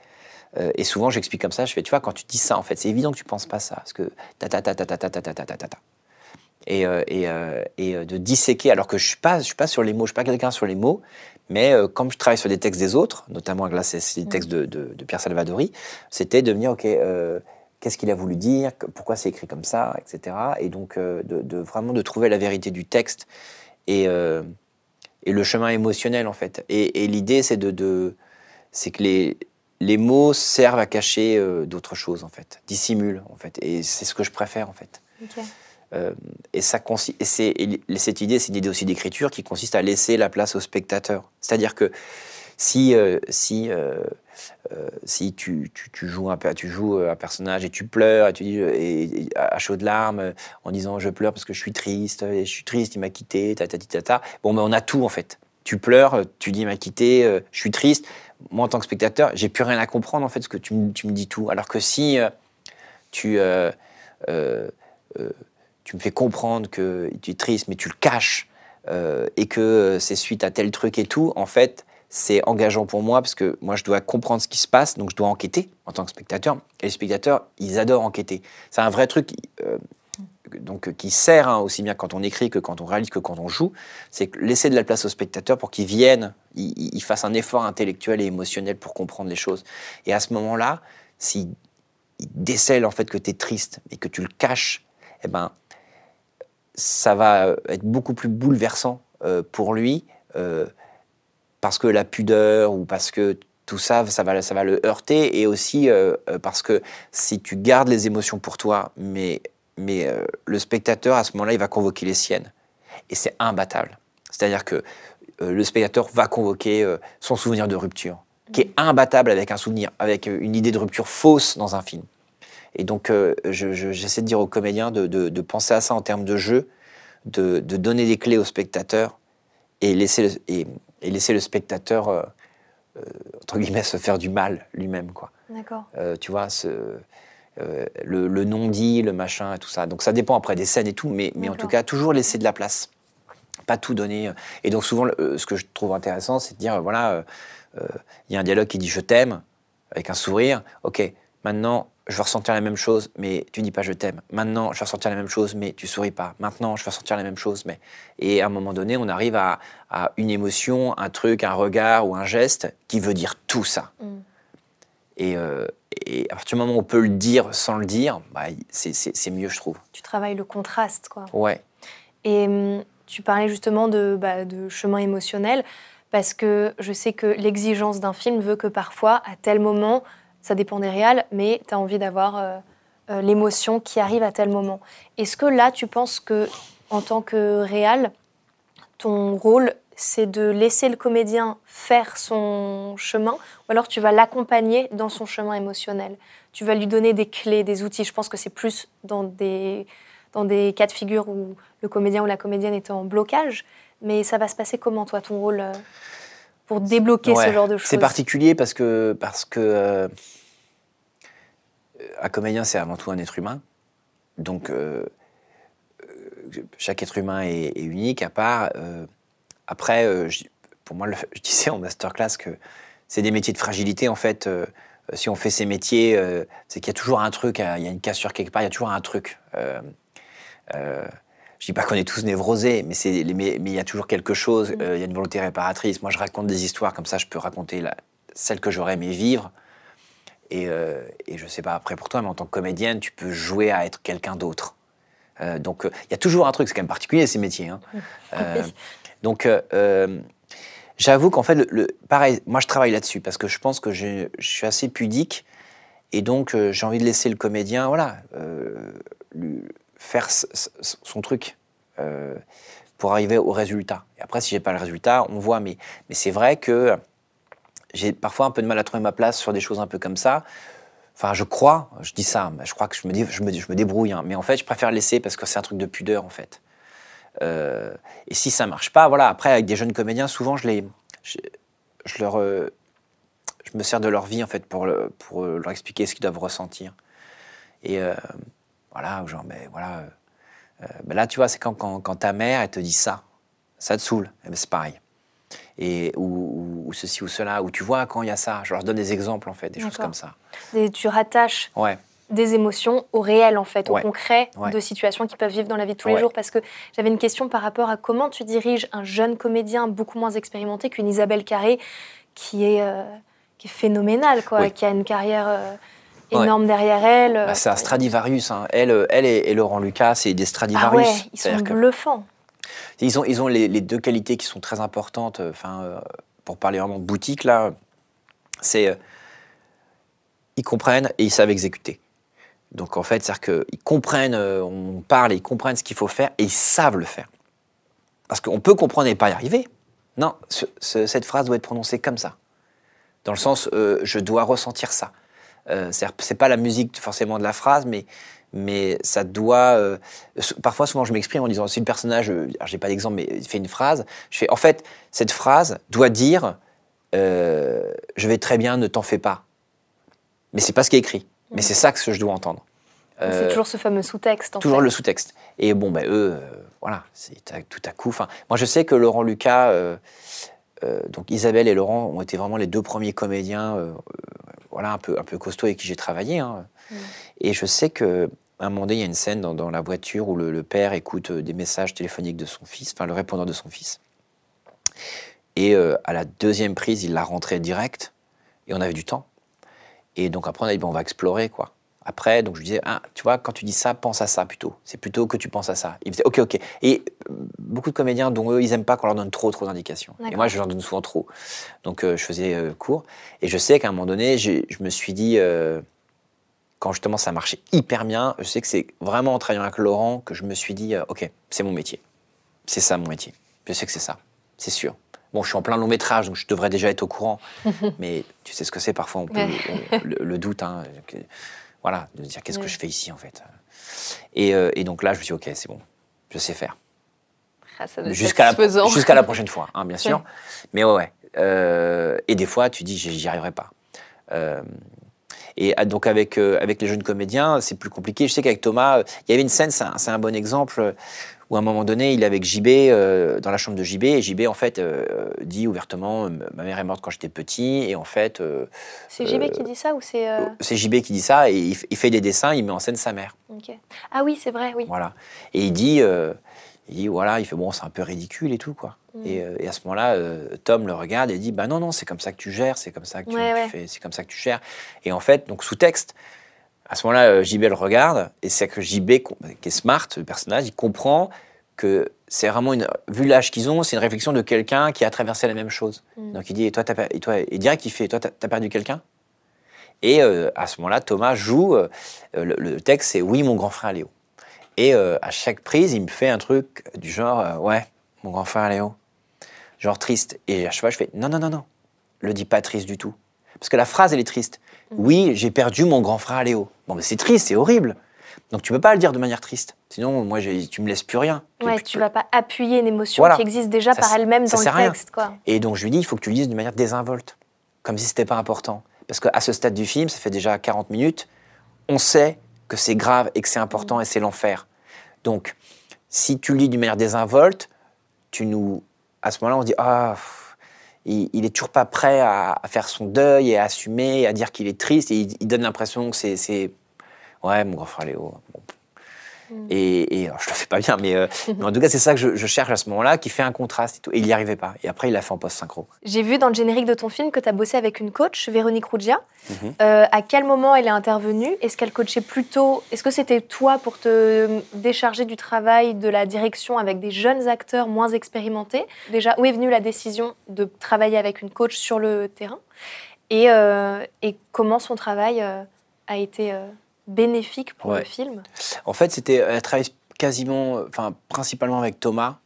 Euh, et souvent, j'explique comme ça, je fais, tu vois, quand tu dis ça, en fait, c'est évident que tu penses pas ça, parce que ta ta ta ta ta ta ta ta ta ta ta ta. Et, euh, et, euh, et euh, de disséquer, alors que je suis pas, je suis pas sur les mots, je suis pas quelqu'un sur les mots, mais euh, comme je travaille sur des textes des autres, notamment là, c'est les textes de, de- de Pierre Salvadori, c'était de venir, ok, euh, qu'est-ce qu'il a voulu dire, pourquoi c'est écrit comme ça, etc. Et donc, euh, de, de vraiment de trouver la vérité du texte et, euh, et le chemin émotionnel, en fait. Et, et l'idée, c'est de, de c'est que les, les mots servent à cacher euh, d'autres choses, en fait, dissimulent, en fait. Et c'est ce que je préfère, en fait. Euh, et, ça et, et cette idée, c'est une idée aussi d'écriture qui consiste à laisser la place au spectateur. C'est-à-dire que si, euh, si, si tu, tu, tu joues un, tu joues un personnage et tu pleures et tu dis, et, et à chaudes larmes en disant je pleure parce que je suis triste, et je suis triste, il m'a quitté, ta, ta, ta, ta, ta. Bon, ben, on a tout en fait. Tu pleures, tu dis m'a quitté, euh, je suis triste. Moi, en tant que spectateur, j'ai plus rien à comprendre en fait, parce que tu, me- dis tout. Alors que si euh, tu. euh, tu me fais comprendre que tu es triste, mais tu le caches, et que c'est suite à tel truc et tout, en fait, c'est engageant pour moi, parce que moi, je dois comprendre ce qui se passe, donc je dois enquêter en tant que spectateur. Et les spectateurs, ils adorent enquêter. C'est un vrai truc donc, qui sert hein, aussi bien quand on écrit que quand on réalise que quand on joue, c'est laisser de la place aux spectateurs pour qu'ils viennent, ils, ils fassent un effort intellectuel et émotionnel pour comprendre les choses. Et à ce moment-là, s'ils ils décèlent en fait que tu es triste et que tu le caches, eh ben, ça va être beaucoup plus bouleversant euh, pour lui euh, parce que la pudeur ou parce que tout ça, ça va, ça va le heurter et aussi euh, euh, parce que si tu gardes les émotions pour toi, mais, mais euh, le spectateur à ce moment-là, il va convoquer les siennes et c'est imbattable. C'est-à-dire que euh, le spectateur va convoquer euh, son souvenir de rupture, qui est imbattable avec un souvenir, avec une idée de rupture fausse dans un film. Et donc, je- je- j'essaie de dire aux comédiens de, de- de penser à ça en termes de jeu, de, de donner des clés aux spectateurs et laisser, le- et, et laisser le spectateur, entre guillemets, se faire du mal lui-même. quoi. D'accord. Tu vois, ce, euh, le, le non-dit, le machin et tout ça. Donc ça dépend après des scènes et tout, mais, mais en tout cas, toujours laisser de la place. Pas tout donner. Et donc souvent, le- euh, ce que je trouve intéressant, c'est de dire, euh, voilà, euh, euh, il y a un dialogue qui dit je t'aime, avec un sourire. Ok, maintenant, je vais ressentir la même chose, mais tu dis pas je t'aime. Maintenant, je vais ressentir la même chose, mais tu souris pas. Maintenant, je vais ressentir la même chose, mais... Et à un moment donné, on arrive à, à une émotion, un truc, un regard ou un geste qui veut dire tout ça. Mm. Et, euh, et à partir du moment où on peut le dire sans le dire, bah, c'est- mieux, je trouve. Tu travailles le contraste, quoi. Ouais. Et hum, tu parlais justement de, bah, de chemin émotionnel, parce que je sais que l'exigence d'un film veut que parfois, à tel moment, ça dépend des réals, mais tu as envie d'avoir euh, euh, l'émotion qui arrive à tel moment. Est-ce que là, tu penses que, en tant que réal, ton rôle, c'est de laisser le comédien faire son chemin, ou alors tu vas l'accompagner dans son chemin émotionnel Tu vas lui donner des clés, des outils. Je pense que c'est plus dans des, dans des cas de figure où le comédien ou la comédienne est en blocage. Mais ça va se passer comment, toi, ton rôle, euh, pour débloquer ce genre de choses? C'est particulier parce que, parce que euh, un comédien, c'est avant tout un être humain. Donc, euh, euh, chaque être humain est, est unique, à part. euh, après, euh, je- pour moi, le- je disais en masterclass que c'est des métiers de fragilité, en fait. euh, si on fait ces métiers, euh, c'est qu'il y a toujours un truc, il y a une cassure quelque part, il y a toujours un truc. Euh, euh, je dis pas qu'on est tous névrosés, mais c'est mais mais il y a toujours quelque chose. Mm. euh, Il y a une volonté réparatrice. Moi, je raconte des histoires comme ça. Je peux raconter la, celle que j'aurais aimé vivre. Et, euh, et je sais pas après pour toi, mais en tant que comédienne, tu peux jouer à être quelqu'un d'autre. Euh, donc euh, il y a toujours un truc. C'est quand même particulier ces métiers. hein. Donc euh, euh, j'avoue qu'en fait, pareil, moi je travaille là-dessus parce que je pense que je, suis assez pudique et donc euh, j'ai envie de laisser le comédien, voilà, faire son truc pour arriver au résultat. Et après, si j'ai pas le résultat, on voit. Mais, c'est vrai que j'ai parfois un peu de mal à trouver ma place sur des choses un peu comme ça. Enfin, je crois, je dis ça, je crois que je me, je je me débrouille. hein. Mais en fait, je préfère laisser parce que c'est un truc de pudeur, en fait. Euh, et si ça marche pas, voilà. Après, avec des jeunes comédiens, souvent, je les, je, je leur, euh, je me sers de leur vie en fait pour, le- pour leur expliquer ce qu'ils doivent ressentir. Et euh, voilà, genre, ben voilà. ben là, tu vois, c'est quand, quand, quand ta mère elle te dit ça, ça te saoule. Eh ben, c'est pareil. Et ou, ou- ou ceci ou cela, ou tu vois quand il y a ça. Je leur donne des exemples en fait, des choses comme ça. Et tu rattaches Ouais. Des émotions au réel, en fait, au concret Ouais. de situations qu'ils peuvent vivre dans la vie de tous les jours. Parce que j'avais une question par rapport à comment tu diriges un jeune comédien beaucoup moins expérimenté qu'une Isabelle Carré, qui est, euh, qui est phénoménale, quoi, Oui. qui a une carrière euh, énorme derrière elle. Bah, c'est un Stradivarius. hein. Elle, euh, elle et, et Laurent Lucas, c'est des Ah Stradivarius. ils sont que- bluffants. Ils ont, ils ont les, les deux qualités qui sont très importantes. euh, Enfin, euh, pour parler vraiment boutique là, c'est euh, ils comprennent et ils savent exécuter. Donc en fait, c'est-à-dire qu'ils comprennent, euh, on parle, ils comprennent ce qu'il faut faire et ils savent le faire. Parce qu'on peut comprendre et pas y arriver. Non, ce- ce- cette phrase doit être prononcée comme ça. Dans le sens, euh, je dois ressentir ça. Euh, c'est pas la musique forcément de la phrase, mais mais ça doit. parfois, souvent, je m'exprime en disant si le personnage, j'ai pas d'exemple, mais il fait une phrase, je fais en fait, cette phrase doit dire je vais très bien, ne t'en fais pas. Mais c'est pas ce qui est écrit. Mais c'est ça que je dois entendre. c'est Euh, toujours ce fameux sous-texte. en Toujours fait. le sous-texte. Et bon, ben eux, euh, voilà, c'est tout à coup. Enfin, moi, je sais que Laurent Lucas, euh, donc Isabelle et Laurent ont été vraiment les deux premiers comédiens, voilà, un peu, un peu costauds avec qui j'ai travaillé. hein. Mm. Et je sais que à un moment donné, il y a une scène dans, dans la voiture où le, le père écoute des messages téléphoniques de son fils, enfin le répondeur de son fils. Et euh, à la deuxième prise, il l'a rentré direct, et on avait du temps. Et donc après, on a dit, bon, on va explorer, quoi. Après, donc je lui disais, ah, tu vois, quand tu dis ça, pense à ça plutôt. C'est plutôt que tu penses à ça. Il me disait, ok, ok. Et euh, beaucoup de comédiens, dont eux, ils aiment pas qu'on leur donne trop, trop d'indications. Et moi, je leur donne souvent trop. Donc euh, je faisais euh, court. Et je sais qu'à un moment donné, je me suis dit, euh, quand justement ça marchait hyper bien, je sais que c'est vraiment en travaillant avec Laurent que je me suis dit, euh, ok, c'est mon métier. C'est ça mon métier. Je sais que c'est ça. C'est sûr. Bon, je suis en plein long métrage, donc je devrais déjà être au courant. mais tu sais ce que c'est, parfois, on peut, on- le, le doute. hein, que- voilà, de se dire qu'est-ce que je fais ici, en fait? Et, euh, et donc là, je me suis dit, ok, c'est bon, je sais faire. Ah, Jusqu'à la, prochaine fois, hein, bien sûr. Mais ouais, ouais. Euh, et des fois, tu dis, j'y arriverai pas. Euh, et ah, donc, avec, euh, avec les jeunes comédiens, c'est plus compliqué. Je sais qu'avec Thomas, euh, il y avait une scène, c'est un, bon exemple, où à un moment donné, il est avec JB, euh, dans la chambre de JB, et JB, en fait, euh, dit ouvertement Ma mère est morte quand j'étais petit, et en fait, euh, C'est JB qui dit ça ou c'est. euh, c'est JB qui dit ça, et il, fait des dessins, il met en scène sa mère. ok. Ah oui, c'est vrai, oui. Voilà. Et il dit, euh, il dit voilà, il fait bon, c'est un peu ridicule et tout quoi. Mm. Et, euh, et à ce moment-là, euh, Tom le regarde et dit bah non non, c'est comme ça que tu gères, c'est comme ça que tu, Ouais, tu ouais. fais, c'est comme ça que tu gères. Et en fait, donc sous texte. À ce moment-là, euh, JB le regarde et c'est que JB, qui est smart, le personnage, il comprend que c'est vraiment une, vu l'âge qu'ils ont, c'est une réflexion de quelqu'un qui a traversé la même chose. Mm. Donc il dit et toi, per- et toi, et direct il fait, toi, t'as perdu quelqu'un? Et euh, à ce moment-là, Thomas joue. euh, le, le texte, c'est oui, mon grand frère Léo. Et euh, à chaque prise, il me fait un truc du genre ouais, mon grand frère Léo, genre triste. Et à chaque fois, je fais non, non, non, non, le dis pas triste du tout, parce que la phrase elle est triste. Oui, j'ai perdu mon grand frère Léo. Bon, mais c'est triste, c'est horrible. Donc tu peux pas le dire de manière triste. Sinon, moi, tu me laisses plus rien. Ouais, tu vas pas appuyer une émotion Voilà. qui existe déjà Ça par elle-même dans le rien. texte, quoi. Et donc je lui dis, il faut que tu le dises d'une manière désinvolte, comme si c'était pas important. Parce qu'à ce stade du film, ça fait déjà 40 minutes, on sait que c'est grave et que c'est important et c'est l'enfer. Donc, si tu le dis d'une manière désinvolte, tu nous, à ce moment-là, on se dit, ah, pff, il, il est toujours pas prêt à, faire son deuil et à assumer, et à dire qu'il est triste, et il, donne l'impression que c'est, ouais, mon grand frère Léo. Mm. Et, et alors, je le fais pas bien, mais, euh, mais en tout cas, c'est ça que je, je cherche à ce moment-là, qui fait un contraste et tout. Et il n'y arrivait pas. Et après, il l'a fait en post-synchro. J'ai vu dans le générique de ton film que tu as bossé avec une coach, Véronique Ruggia. Mhm. Euh, à quel moment elle est intervenue? Est-ce qu'elle coachait plutôt Est-ce que c'était toi pour te décharger du travail de la direction avec des jeunes acteurs moins expérimentés? Déjà, où est venue la décision de travailler avec une coach sur le terrain? Et, euh, et comment son travail euh, a été euh, bénéfique pour Ouais. le film En fait, c'était elle travaille quasiment, enfin principalement avec Thomas,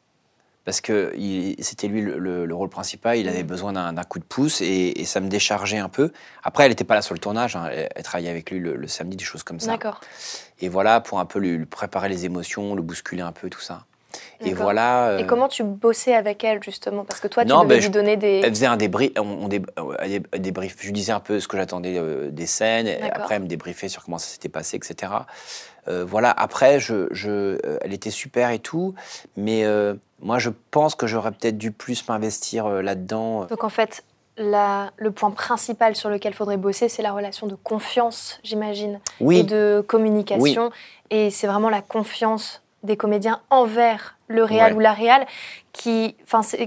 parce que c'était lui le, le- le rôle principal. Il avait besoin d'un d'un coup de pouce et, et ça me déchargeait un peu. Après, elle n'était pas là sur le tournage. hein. Elle, elle travaillait avec lui le, le samedi, des choses comme ça. D'accord. Et voilà, pour un peu lui, lui préparer les émotions, le bousculer un peu, tout ça. Et voilà. Et euh, comment tu bossais avec elle justement? Parce que toi, tu Non, devais ben, lui donner des. Elle faisait un débrief, on, dé- débrief. Je lui disais un peu ce que j'attendais euh, des scènes, et après elle me débriefait sur comment ça s'était passé, etc. Euh, voilà, après, je, je, elle était super et tout, mais moi je pense que j'aurais peut-être dû plus m'investir là-dedans. Donc en fait, la- le point principal sur lequel il faudrait bosser, c'est la relation de confiance, j'imagine, et Oui, de communication. Et c'est vraiment la confiance des comédiens envers le réal Ouais. ou la réal qui,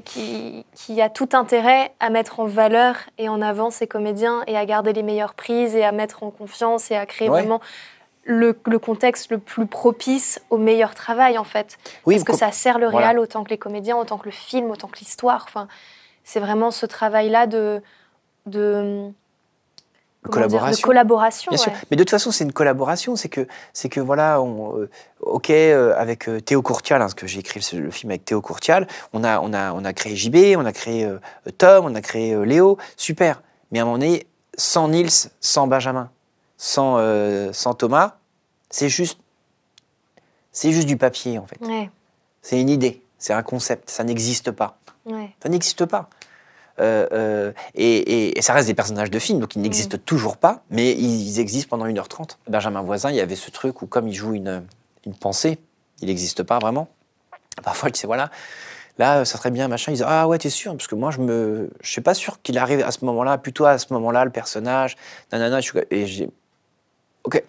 qui, qui a tout intérêt à mettre en valeur et en avant ces comédiens et à garder les meilleures prises et à mettre en confiance et à créer Ouais. vraiment le, le contexte le plus propice au meilleur travail en fait. oui, Parce que ça sert le voilà. réal autant que les comédiens, autant que le film, autant que l'histoire. Enfin, c'est vraiment ce travail-là de, de, comment dire, collaboration. de collaboration. Bien sûr. Mais de toute façon, c'est une collaboration. C'est que, c'est que voilà, on, euh, ok, euh, avec euh, Théo Courtial, hein, parce que j'ai écrit le, le film avec Théo Courtial, on a, on a, on a créé JB, on a créé euh, Tom, on a créé Léo, super. Mais à un moment donné, sans Nils, sans Benjamin, sans, sans Thomas, c'est juste, c'est juste du papier en fait. Ouais, C'est une idée, c'est un concept, ça n'existe pas. ouais. Ça n'existe pas. Euh, euh, et, et- et ça reste des personnages de film, donc ils n'existent toujours pas, mais ils existent pendant 1h30. Benjamin Voisin, il y avait ce truc où, comme il joue une, une pensée, il n'existe pas vraiment. Parfois, il disait voilà, là, ça serait bien, machin. Ils disaient ah ouais, t'es sûr? Parce que moi, je me, je suis pas sûr qu'il arrive à ce moment-là, plutôt à ce moment-là, le personnage. Nanana, je suis- et j'ai. Ok.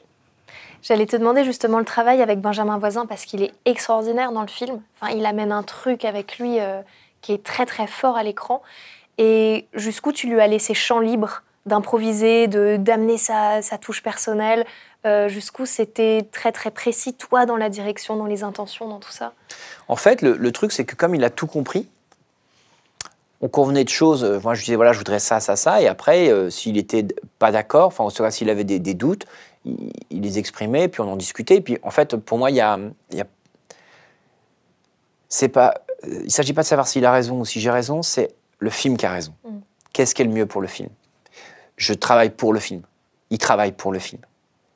J'allais te demander justement le travail avec Benjamin Voisin parce qu'il est extraordinaire dans le film. Enfin, il amène un truc avec lui euh, qui est très très fort à l'écran. Et jusqu'où tu lui as laissé champ libre d'improviser, de d'amener sa, sa touche personnelle. euh, jusqu'où c'était très très précis toi dans la direction, dans les intentions, dans tout ça? En fait, le, le truc, c'est que comme il a tout compris, on convenait de choses. euh, Moi, je disais, voilà, je voudrais ça, ça, ça. Et après, euh, s'il était d- pas d'accord, enfin, en tout cas, s'il avait des, doutes, il, les exprimait, puis on en discutait. Puis, en fait, pour moi, il y a. y a- il s'agit pas de savoir s'il a raison ou si j'ai raison, c'est le film qui a raison. Mm. Qu'est-ce qui est le mieux pour le film? Je travaille pour le film. Il travaille pour le film.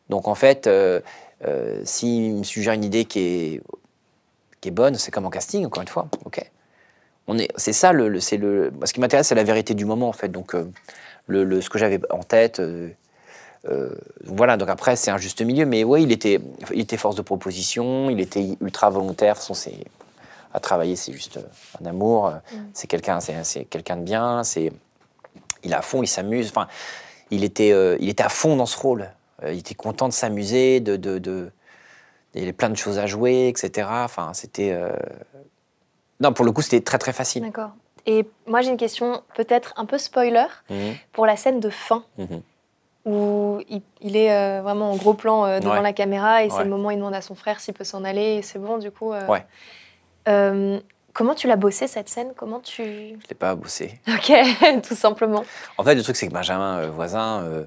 Donc, en fait, euh, euh, s'il me suggère une idée qui est qui est bonne, c'est comme en casting, encore une fois. Ok? On est, c'est ça, le, le- c'est le. Ce qui m'intéresse, c'est la vérité du moment, en fait. Donc, euh, le, le- ce que j'avais en tête. euh, voilà. Donc après, c'est un juste milieu, mais oui, il était, il était force de proposition, il était ultra volontaire. C'est à travailler, c'est juste euh, un amour. euh, C'est quelqu'un, c'est, quelqu'un de bien. C'est, il est à fond, il s'amuse. Enfin, il était, euh, il était à fond dans ce rôle. Euh, il était content de s'amuser, de, de, de- il y avait plein de choses à jouer, etc. Enfin, c'était. euh, Non, pour le coup, c'était très très facile. D'accord. Et moi, j'ai une question peut-être un peu spoiler Mhm, pour la scène de fin mhm. où il, il est vraiment en gros plan devant Ouais. la caméra et c'est le moment où il demande à son frère s'il peut s'en aller et c'est bon du coup. Ouais. Euh, comment tu l'as bossé cette scène? Comment tu. Je l'ai pas bossé. Ok, tout simplement. En fait, le truc, c'est que Benjamin euh, Voisin, euh,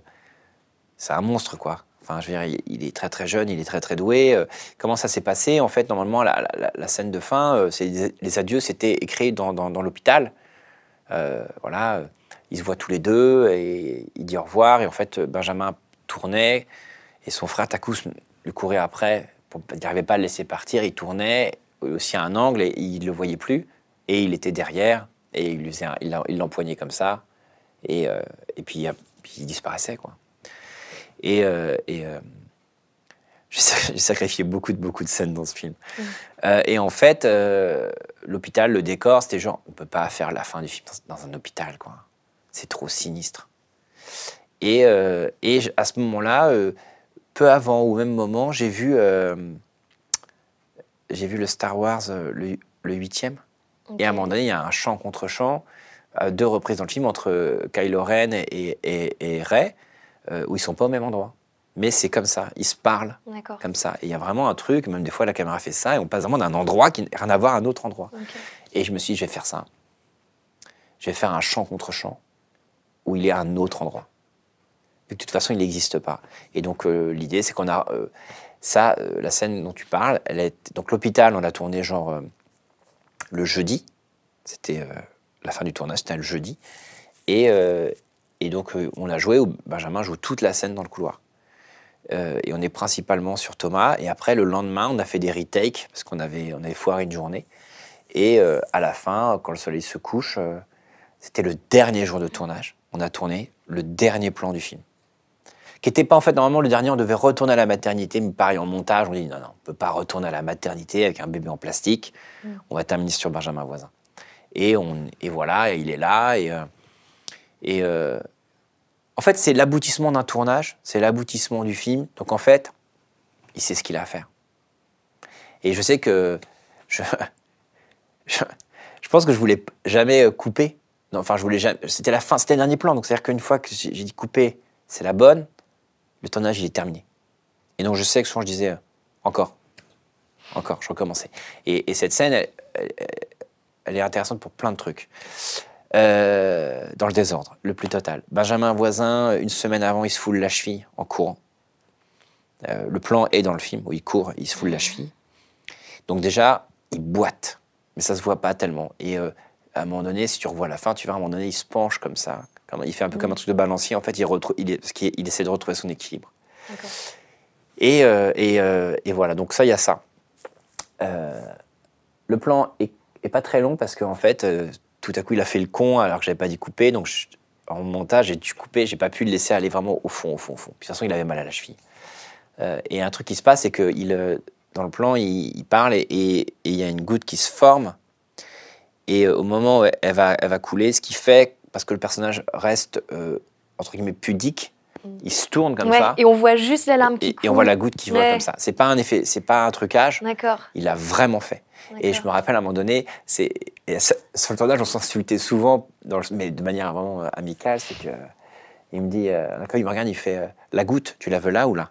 c'est un monstre, quoi. Enfin, je veux dire, il- est très très jeune, il est très très doué. Comment ça s'est passé? En fait, normalement, la, la- la- la scène de fin, c'est les, les adieux, c'était écrit dans, dans- dans l'hôpital. Voilà, ils se voient tous les deux et il dit au revoir. Et en fait, Benjamin tournait et son frère Takous lui courait après. Pour, il n'arrivait pas à le laisser partir. Il tournait aussi à un angle et il le voyait plus. Et il était derrière et il l'empoignait comme ça. Et, euh, et puis, puis il disparaissait, quoi. Et, euh, et, euh, j'ai sac- j'ai sacrifié beaucoup de, beaucoup de scènes dans ce film. Et en fait, l'hôpital, le décor, c'était genre, on peut pas faire la fin du film dans, dans un hôpital, quoi. C'est trop sinistre. Et, et à ce moment-là, peu avant, au même moment, j'ai vu, j'ai vu le Star Wars, euh, le, le huitième. Et à un moment donné, il y a un chant contre chant, euh, deux reprises dans le film entre euh, Kylo Ren et, et, et Rey, euh, où ils sont pas au même endroit. Mais c'est comme ça, ils se parlent comme ça. Et il y a vraiment un truc, même des fois la caméra fait ça, et on passe vraiment d'un endroit qui n'a rien à voir à un autre endroit. Et je me suis dit, je vais faire ça. Je vais faire un chant contre chant, où il est à un autre endroit. Mais de toute façon, il n'existe pas. Et donc euh, l'idée, c'est qu'on a ça, euh, la scène dont tu parles, elle est donc l'hôpital, on l'a tourné genre euh, le jeudi. C'était euh, la fin du tournage, c'était le jeudi. Et, et donc on l'a joué. Où Benjamin joue toute la scène dans le couloir. Et on est principalement sur Thomas. Et après, le lendemain, on a fait des retakes parce qu'on avait, on avait foiré une journée. Et à la fin, quand le soleil se couche, c'était le dernier jour de tournage. On a tourné le dernier plan du film. Qui n'était pas en fait, normalement, le dernier, on devait retourner à la maternité, mais pareil, en montage, on dit non, non, on ne peut pas retourner à la maternité avec un bébé en plastique. Mm. On va terminer sur Benjamin Voisin. Et, on, et voilà, et il est là. Et, euh, et euh, en fait, c'est l'aboutissement d'un tournage, c'est l'aboutissement du film. Donc en fait, il sait ce qu'il a à faire. Et je sais que je, je, je pense que je voulais jamais couper. Non, enfin, je voulais jamais. C'était la fin, c'était le dernier plan. Donc c'est-à-dire qu'une fois que j'ai dit couper, c'est la bonne, le tournage il est terminé. Et donc je sais que souvent je disais euh, encore, encore, je recommençais. Et, et cette scène, elle, est intéressante pour plein de trucs. Euh, dans le désordre, le plus total. Benjamin Voisin, une semaine avant, il se foule la cheville en courant. Euh, le plan est dans le film où il court, il se foule la cheville. Donc déjà, il boite, mais ça se voit pas tellement. Et à un moment donné, si tu revois la fin, tu verras à un moment donné, il se penche comme ça. Il fait un peu comme un truc de balancier. En fait, il, parce essaie de retrouver son équilibre. Et, euh, et, euh, et voilà, donc ça, il y a ça. Euh, le plan est, est pas très long parce qu'en fait, tout à coup, il a fait le con alors que j'avais pas dit couper. Donc, je- en montage, j'ai dû couper, j'ai pas pu le laisser aller vraiment au fond, au fond, au fond. Puis, de toute façon, il avait mal à la cheville. Et un truc qui se passe, c'est que il, dans le plan, il, il parle et il y a une goutte qui se forme. Et au moment où elle va, elle va couler, ce qui fait, parce que le personnage reste, euh, entre guillemets, pudique, Mm. il se tourne comme Ouais, ça. Et on voit juste la larme qui coule. et on voit la goutte qui vole Ouais. comme ça. C'est pas un effet, c'est pas un trucage. D'accord. Il l'a vraiment fait. Et je me rappelle à un moment donné, c'est sur le tournage, on s'insultait souvent, dans le- mais de manière vraiment euh, amicale. C'est que il me dit, euh, quand il me regarde, il fait euh, la goutte, tu la veux là ou là?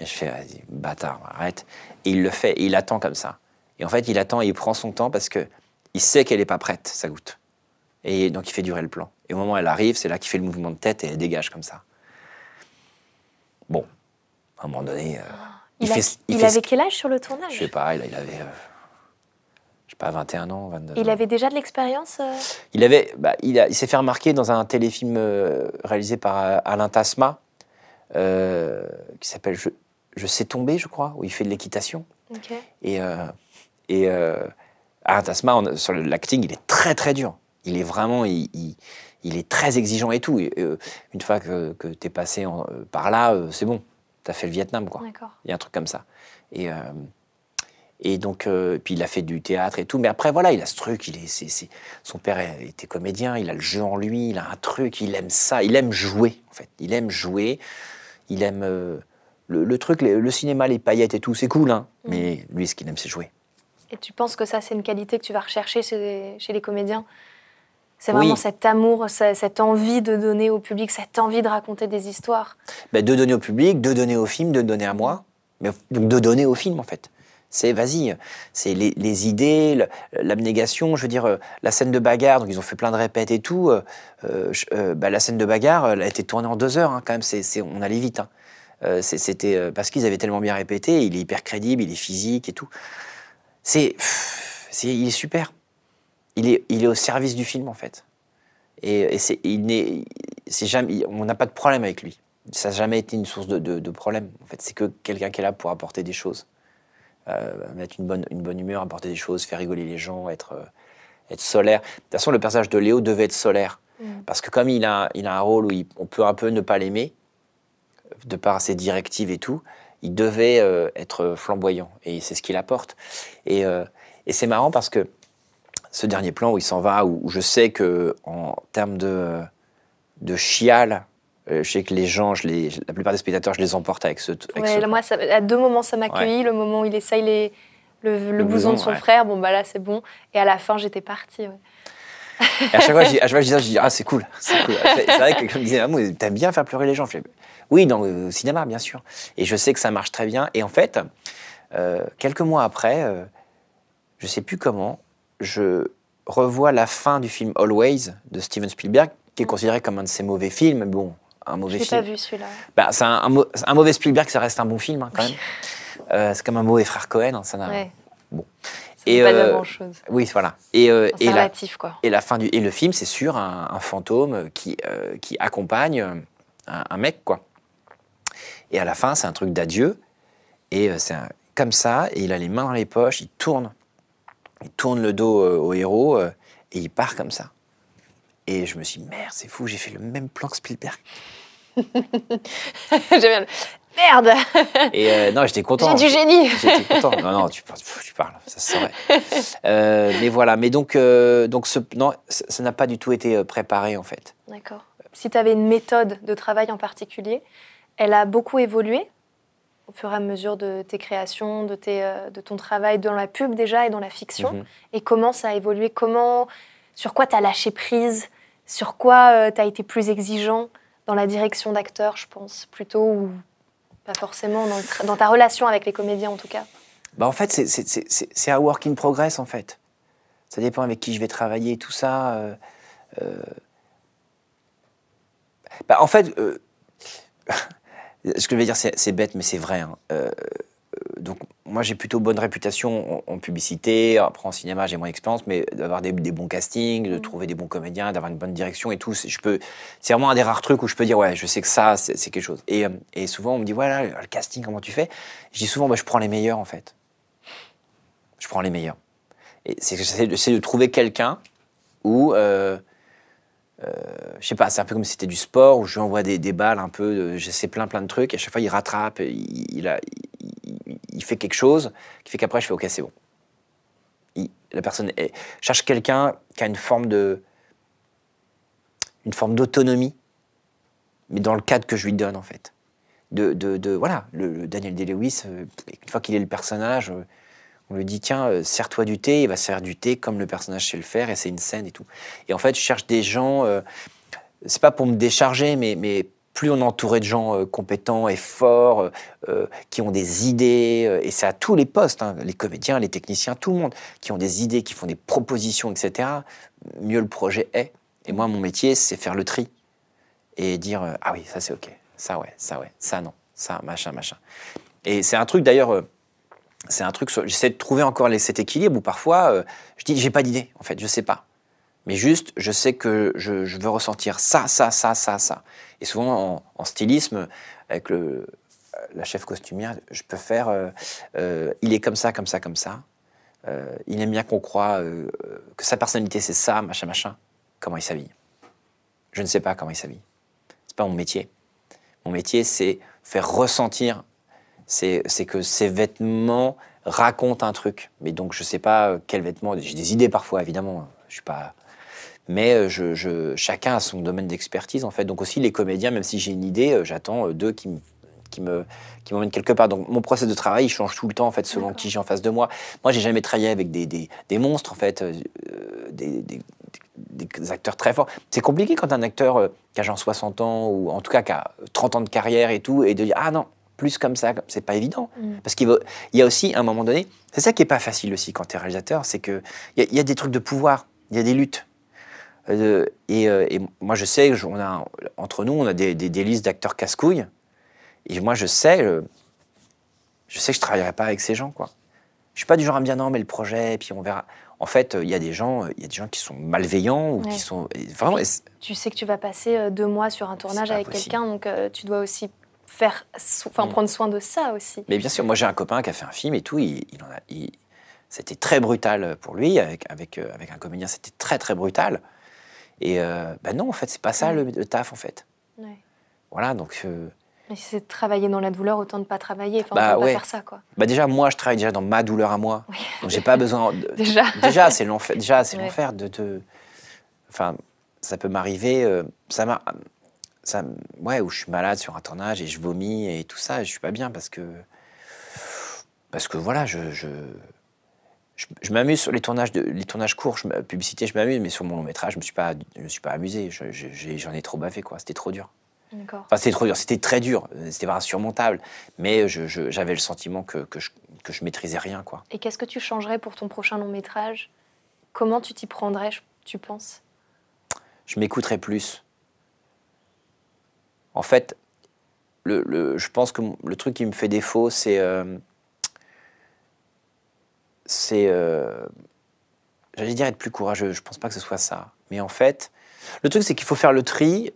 Et je fais, vas-y, bâtard, arrête. Et il le fait, et il attend comme ça. Et en fait, il attend et il prend son temps parce que il sait qu'elle est pas prête, sa goutte. Et donc il fait durer le plan. Et au moment où elle arrive, c'est là qu'il fait le mouvement de tête et elle dégage comme ça. Bon, à un moment donné, euh, Il, il a- fait, il il fait ce avait quel âge sur le tournage? Je sais pas, il, avait, euh, je sais pas, 21 ans, 22 Il ans. avait déjà de l'expérience euh? Il avait, bah, il, s'est fait remarquer dans un téléfilm euh, réalisé par Alain Tasma, qui s'appelle je, je sais tomber, je crois, où il fait de l'équitation. Et, Et Aaron Tasma, on- sur l'acting, il est très très dur. Il est vraiment, il, il- il est très exigeant et tout. Et, euh, une fois que, que tu es passé en- euh, par là, euh, c'est bon. Tu as fait le Vietnam, quoi. Il y a un truc comme ça. Et, euh, et donc, puis il a fait du théâtre et tout. Mais après, voilà, il a ce truc. Il est, son père était comédien. Il a le jeu en lui. Il a un truc. Il aime ça. Il aime jouer, en fait. Il aime jouer. Il aime le, le truc, le, le cinéma, les paillettes et tout. C'est cool, hein. Mm. Mais lui, ce qu'il aime, c'est jouer. Et tu penses que ça, c'est une qualité que tu vas rechercher chez les, chez les comédiens? C'est Oui. vraiment cet amour, ce- cette envie de donner au public, cette envie de raconter des histoires. Ben, de donner au public, de donner au film, de donner à moi. Mais, donc de donner au film, en fait. C'est vas-y, c'est les, les idées, l'abnégation. Je veux dire, euh, la scène de bagarre, donc ils ont fait plein de répètes et tout. euh, euh, bah, la scène de bagarre, elle a été tournée en deux heures, hein, quand même. C'est, on allait vite. hein. Euh, c'était parce qu'ils avaient tellement bien répété. Il est hyper crédible, il est physique et tout. C'est, il est super. Il est, il est au service du film, en fait. Et, et c'est, il n'est, c'est jamais, on n'a pas de problème avec lui. Ça n'a jamais été une source de, de- de problème. En fait, c'est que quelqu'un qui est là pour apporter des choses, Euh, mettre une bonne, une bonne humeur, apporter des choses, faire rigoler les gens, être, euh, être solaire. De toute façon, le personnage de Léo devait être solaire. Mm. Parce que comme il a, il a un rôle où il- on peut un peu ne pas l'aimer, de par ses directives et tout, il devait euh, être flamboyant. Et c'est ce qu'il apporte. Et, et c'est marrant parce que ce dernier plan où il s'en va, où, où je sais que en termes de, de chial, euh, je sais que les gens, je les, la plupart des spectateurs, je les emporte avec ce. Avec Ouais, ce moi, ça- à deux moments, ça m'a accueilli. Le moment où il essaye les, le, le blouson de son ouais. frère, bon, bah là, c'est bon. Et à la fin, j'étais partie. ouais. Et à chaque fois, je dis, à chaque fois, je dis ça, je dis ah c'est cool, c'est cool. C'est c'est vrai que quelqu'un me disait moi, t'aimes bien faire pleurer les gens. Je oui, dans le cinéma, bien sûr. Et je sais que ça marche très bien. Et en fait, euh, quelques mois après, euh, je sais plus comment, je revois la fin du film Always de Steven Spielberg, qui est considéré comme un de ses mauvais films. Bon, un mauvais film. pas vu celui-là. Bah, c'est un, mauvais Spielberg, ça reste un bon film hein, quand même. Euh, c'est comme un mauvais frère Cohen, hein, ça n'a. Ouais. bon. Ça Et, pas euh, grand-chose. Oui, voilà. Et, euh, C'est et la, relatif, quoi. et la fin du et le film, c'est sur un, un fantôme qui euh, qui accompagne euh, un, un mec quoi. Et à la fin, c'est un truc d'adieu. Et c'est comme ça. Et il a les mains dans les poches. Il tourne, il tourne le dos euh, au héros euh, et il part comme ça. Et je me suis dit, merde, c'est fou, j'ai fait le même plan que Spielberg. J'aime Merde Et euh, non, j'étais content. J'ai du génie J'étais content. Non, non, tu, parles- tu parles, ça se saurait. Euh, mais voilà, mais donc, euh, donc ce, non, ça n'a pas du tout été préparé en fait. D'accord. Si tu avais une méthode de travail en particulier, elle a beaucoup évolué au fur et à mesure de tes créations, de, tes, euh, de ton travail dans la pub déjà et dans la fiction. Mhm. Et comment ça a évolué? Comment, Sur quoi tu as lâché prise? Sur quoi tu as été plus exigeant dans la direction d'acteur, je pense, plutôt ou pas forcément dans, ta relation avec les comédiens en tout cas? Bah, en fait, c'est- un work in progress en fait. Ça dépend avec qui je vais travailler, tout ça. euh, euh. Bah, en fait, euh, ce que je vais dire, c'est bête, mais c'est vrai. hein. Euh, euh, donc, moi, j'ai plutôt bonne réputation en, en publicité. Après, en cinéma, j'ai moins d'expérience, mais d'avoir des, des bons castings, de Mm. trouver des bons comédiens, d'avoir une bonne direction et tout. c'est- Je peux. C'est vraiment un des rares trucs où je peux dire, ouais, je sais que ça, c'est quelque chose. Et, euh, et souvent, on me dit, voilà, le casting, comment tu fais? Je dis souvent, bah, je prends les meilleurs, en fait. Je prends les meilleurs. Et c'est de, trouver quelqu'un où, euh, je sais pas, c'est un peu comme si c'était du sport, où je lui envoie des, balles un peu, de- j'essaie plein plein de trucs, et à chaque fois il rattrape, il, a, il, fait quelque chose qui fait qu'après je fais ok, c'est bon. La personne est- cherche quelqu'un qui a une forme de, une forme d'autonomie, mais dans le cadre que je lui donne en fait. De, de, voilà, le, Daniel Day-Lewis, euh, une fois qu'il est le personnage, euh, on lui dit tiens, euh, sers-toi du thé, il va se servir du thé comme le personnage sait le faire, et c'est une scène et tout. Et en fait, je cherche des gens, euh, c'est pas pour me décharger, mais, mais plus on est entouré de gens euh, compétents et forts, qui ont des idées, et c'est à tous les postes, hein, les comédiens, les techniciens, tout le monde, qui ont des idées, qui font des propositions, etc., mieux le projet est. Et moi, mon métier, c'est faire le tri et dire ah oui, ça c'est ok, ça ouais, ça ouais, ça non, ça machin, machin. Et c'est un truc d'ailleurs. Euh, c'est un truc, j'essaie de trouver encore cet équilibre où parfois euh, je dis j'ai pas d'idée, en fait, je sais pas. Mais juste, je sais que je, veux ressentir ça, ça, ça, ça, ça. Et souvent en, stylisme, avec le, la chef costumière, je peux faire euh, euh, il est comme ça, comme ça, comme ça. euh, il aime bien qu'on croit euh, que sa personnalité c'est ça, machin, machin. Comment il s'habille Je ne sais pas comment il s'habille. C'est pas mon métier. Mon métier, c'est faire ressentir, c'est que ces vêtements racontent un truc. Mais donc, je sais pas quels vêtements. J'ai des idées parfois, évidemment. Je suis pas. Mais je, je, chacun a son domaine d'expertise, en fait. Donc aussi, les comédiens, même si j'ai une idée, j'attends d'eux qui me qui me qui m'emmène quelque part. Donc mon process de travail il change tout le temps en fait selon qui j'ai en face de moi. Moi j'ai jamais travaillé avec des, des, des monstres en fait, euh, des, des, des, acteurs très forts. C'est compliqué quand un acteur euh, qui a genre 60 ans ou en tout cas qui a 30 ans de carrière et tout et de dire ah non plus comme ça, c'est pas évident. Mm. Parce qu'il y a aussi, à un moment donné, c'est ça qui est pas facile aussi quand tu es réalisateur, c'est qu'il y, y, a des trucs de pouvoir, il y a des luttes. Euh, et, et, moi, je sais, on a, entre nous, on a des, des listes d'acteurs casse-couilles. Et moi, je sais, euh, je sais que je travaillerai pas avec ces gens, quoi. Je suis pas du genre à me dire non, mais le projet, et puis on verra. En fait, il y a des gens, il y a des gens qui sont malveillants ou qui sont vraiment. Tu sais que tu vas passer euh, deux mois sur un tournage avec quelqu'un, donc euh, tu dois aussi faire, enfin mm. prendre soin de ça aussi. Mais bien sûr, moi j'ai un copain qui a fait un film et tout, il, en a, c'était très brutal pour lui avec avec avec un comédien, c'était très très brutal. Et ben non, en fait, c'est pas ça le, taf en fait. Voilà, donc mais si c'est de travailler dans la douleur, autant ne pas travailler. Enfin, bah, pas faire ça, quoi. Bah déjà, moi, je travaille déjà dans ma douleur à moi. Oui. Donc, j'ai pas besoin. De... déjà. déjà, c'est l'enfer. Déjà, c'est l'enfer de te. Enfin, ça peut m'arriver. Euh, ça m'a. Ça, ouais, où je suis malade sur un tournage et je vomis et tout ça, et je suis pas bien parce que. Parce que voilà, je. je, je, m'amuse sur les tournages, de, les tournages courts, je, publicité, je m'amuse, mais sur mon long métrage, je me suis pas, je me suis pas amusé. J'en ai trop bavé, quoi. C'était trop dur. Enfin, c'était trop dur, c'était très dur, c'était pas insurmontable, mais j'avais le sentiment que, que, je, que je maîtrisais rien. Quoi. Et qu'est-ce que tu changerais pour ton prochain long métrage? Comment tu t'y prendrais, tu penses? Je m'écouterais plus. En fait, je pense que le truc qui me fait défaut, c'est. Euh. Euh, j'allais dire être plus courageux, je pense pas que ce soit ça. Mais en fait, le truc, c'est qu'il faut faire le tri.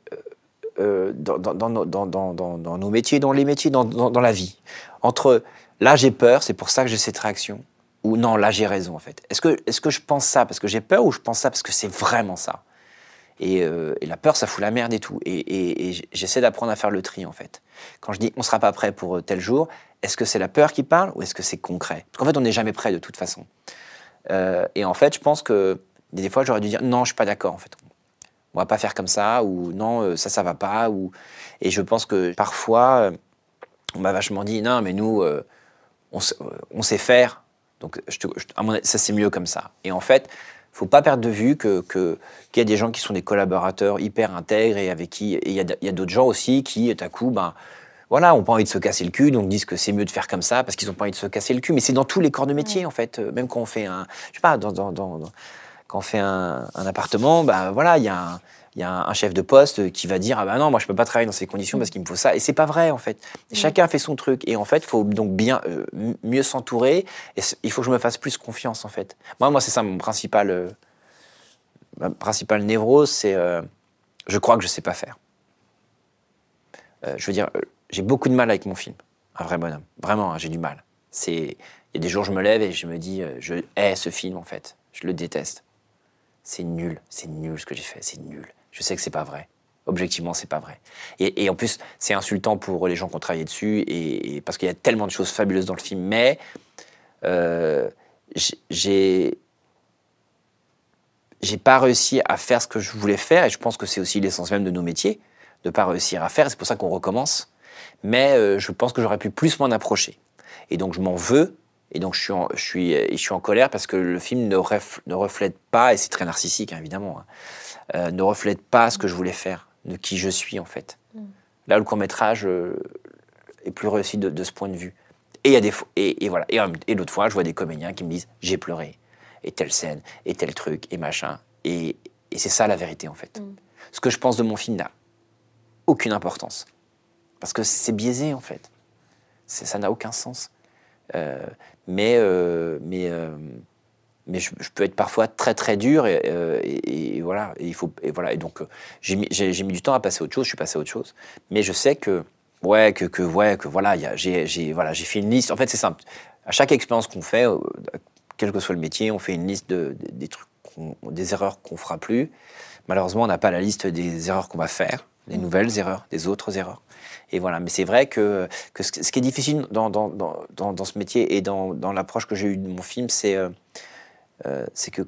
Euh, dans, nos métiers, dans les métiers, dans, la vie. Entre là j'ai peur, c'est pour ça que j'ai cette réaction, ou non, là j'ai raison en fait. Est que je pense ça parce que j'ai peur ou je pense ça parce que c'est vraiment ça? Et, euh, et, la peur, ça fout la merde et tout. Et, j'essaie d'apprendre à faire le tri en fait. Quand je dis on sera pas prêt pour euh, tel jour, est-ce que c'est la peur qui parle ou est-ce que c'est concret? Parce qu'en fait, on n'est jamais prêt de toute façon. et en fait, je pense que des fois, j'aurais dû dire non, je suis pas d'accord en fait on va pas faire comme ça, ou non, euh, ça, ça va pas. Et je pense que parfois, euh, on m'a vachement dit, non, mais nous, euh, on, sait faire, donc je te, ça c'est mieux comme ça. Et en fait, faut pas perdre de vue que qu'il y a des gens qui sont des collaborateurs hyper intègres et avec qui il y a, d'autres gens aussi qui, à coup, ben voilà, ont pas envie de se casser le cul, donc disent que c'est mieux de faire comme ça parce qu'ils ont pas envie de se casser le cul. Mais c'est dans tous les corps de métier en fait, même quand on fait un, je sais pas, dans, dans, dans quand on fait un, appartement, bah voilà, il y a un, chef de poste qui va dire ah bah non moi je peux pas travailler dans ces conditions parce qu'il me faut ça. Et c'est pas vrai en fait. Chacun fait son truc. Et en fait il faut donc bien euh, mieux s'entourer. Et il faut que je me fasse plus confiance en fait. Moi moi c'est ça mon principal euh, ma principale névrose c'est euh, je crois que je sais pas faire. Je veux dire j'ai beaucoup de mal avec mon film. Un vrai bonhomme. Vraiment hein, j'ai du mal. C'est il y a des jours je me lève et je me dis je hais ce film en fait. Je le déteste. C'est nul, c'est nul ce que j'ai fait, c'est nul. Je sais que c'est pas vrai. Objectivement, c'est pas vrai. Et, en plus, c'est insultant pour les gens qui ont travaillé dessus, et, parce qu'il y a tellement de choses fabuleuses dans le film. Mais euh, j'ai pas réussi à faire ce que je voulais faire, et je pense que c'est aussi l'essence même de nos métiers, de pas réussir à faire. C'est pour ça qu'on recommence. Mais euh, je pense que j'aurais pu plus m'en approcher. Et donc je m'en veux et donc je suis en, colère parce que le film ne, ne reflète pas, et c'est très narcissique hein, évidemment, hein, euh, ne reflète pas ce que je voulais faire, de qui je suis en fait. Mm. Là, le court métrage euh, est plus réussi de, ce point de vue. Et il y a des et, et voilà. Et, et l'autre fois, je vois des comédiens qui me disent j'ai pleuré et telle scène et tel truc et machin. Et, et c'est ça la vérité en fait. Mm. Ce que je pense de mon film n'a aucune importance parce que c'est biaisé en fait. Ça n'a aucun sens. Euh, mais mais mais je, peux être parfois très très dur et, voilà et il faut et voilà et donc j'ai mis, mis, du temps à passer à autre chose je suis passé à autre chose mais je sais que ouais que, que ouais que voilà j'ai voilà j'ai fait une liste en fait c'est simple à chaque expérience qu'on fait quel que soit le métier, on fait une liste de, de- des trucs, qu'on- des erreurs qu'on fera plus. Malheureusement, on n'a pas la liste des erreurs qu'on va faire, des nouvelles erreurs, des autres erreurs. Et voilà. Mais c'est vrai que, que ce, ce qui est difficile dans, dans, dans, dans- ce métier et dans, dans l'approche que j'ai eue de mon film, c'est euh, c'est que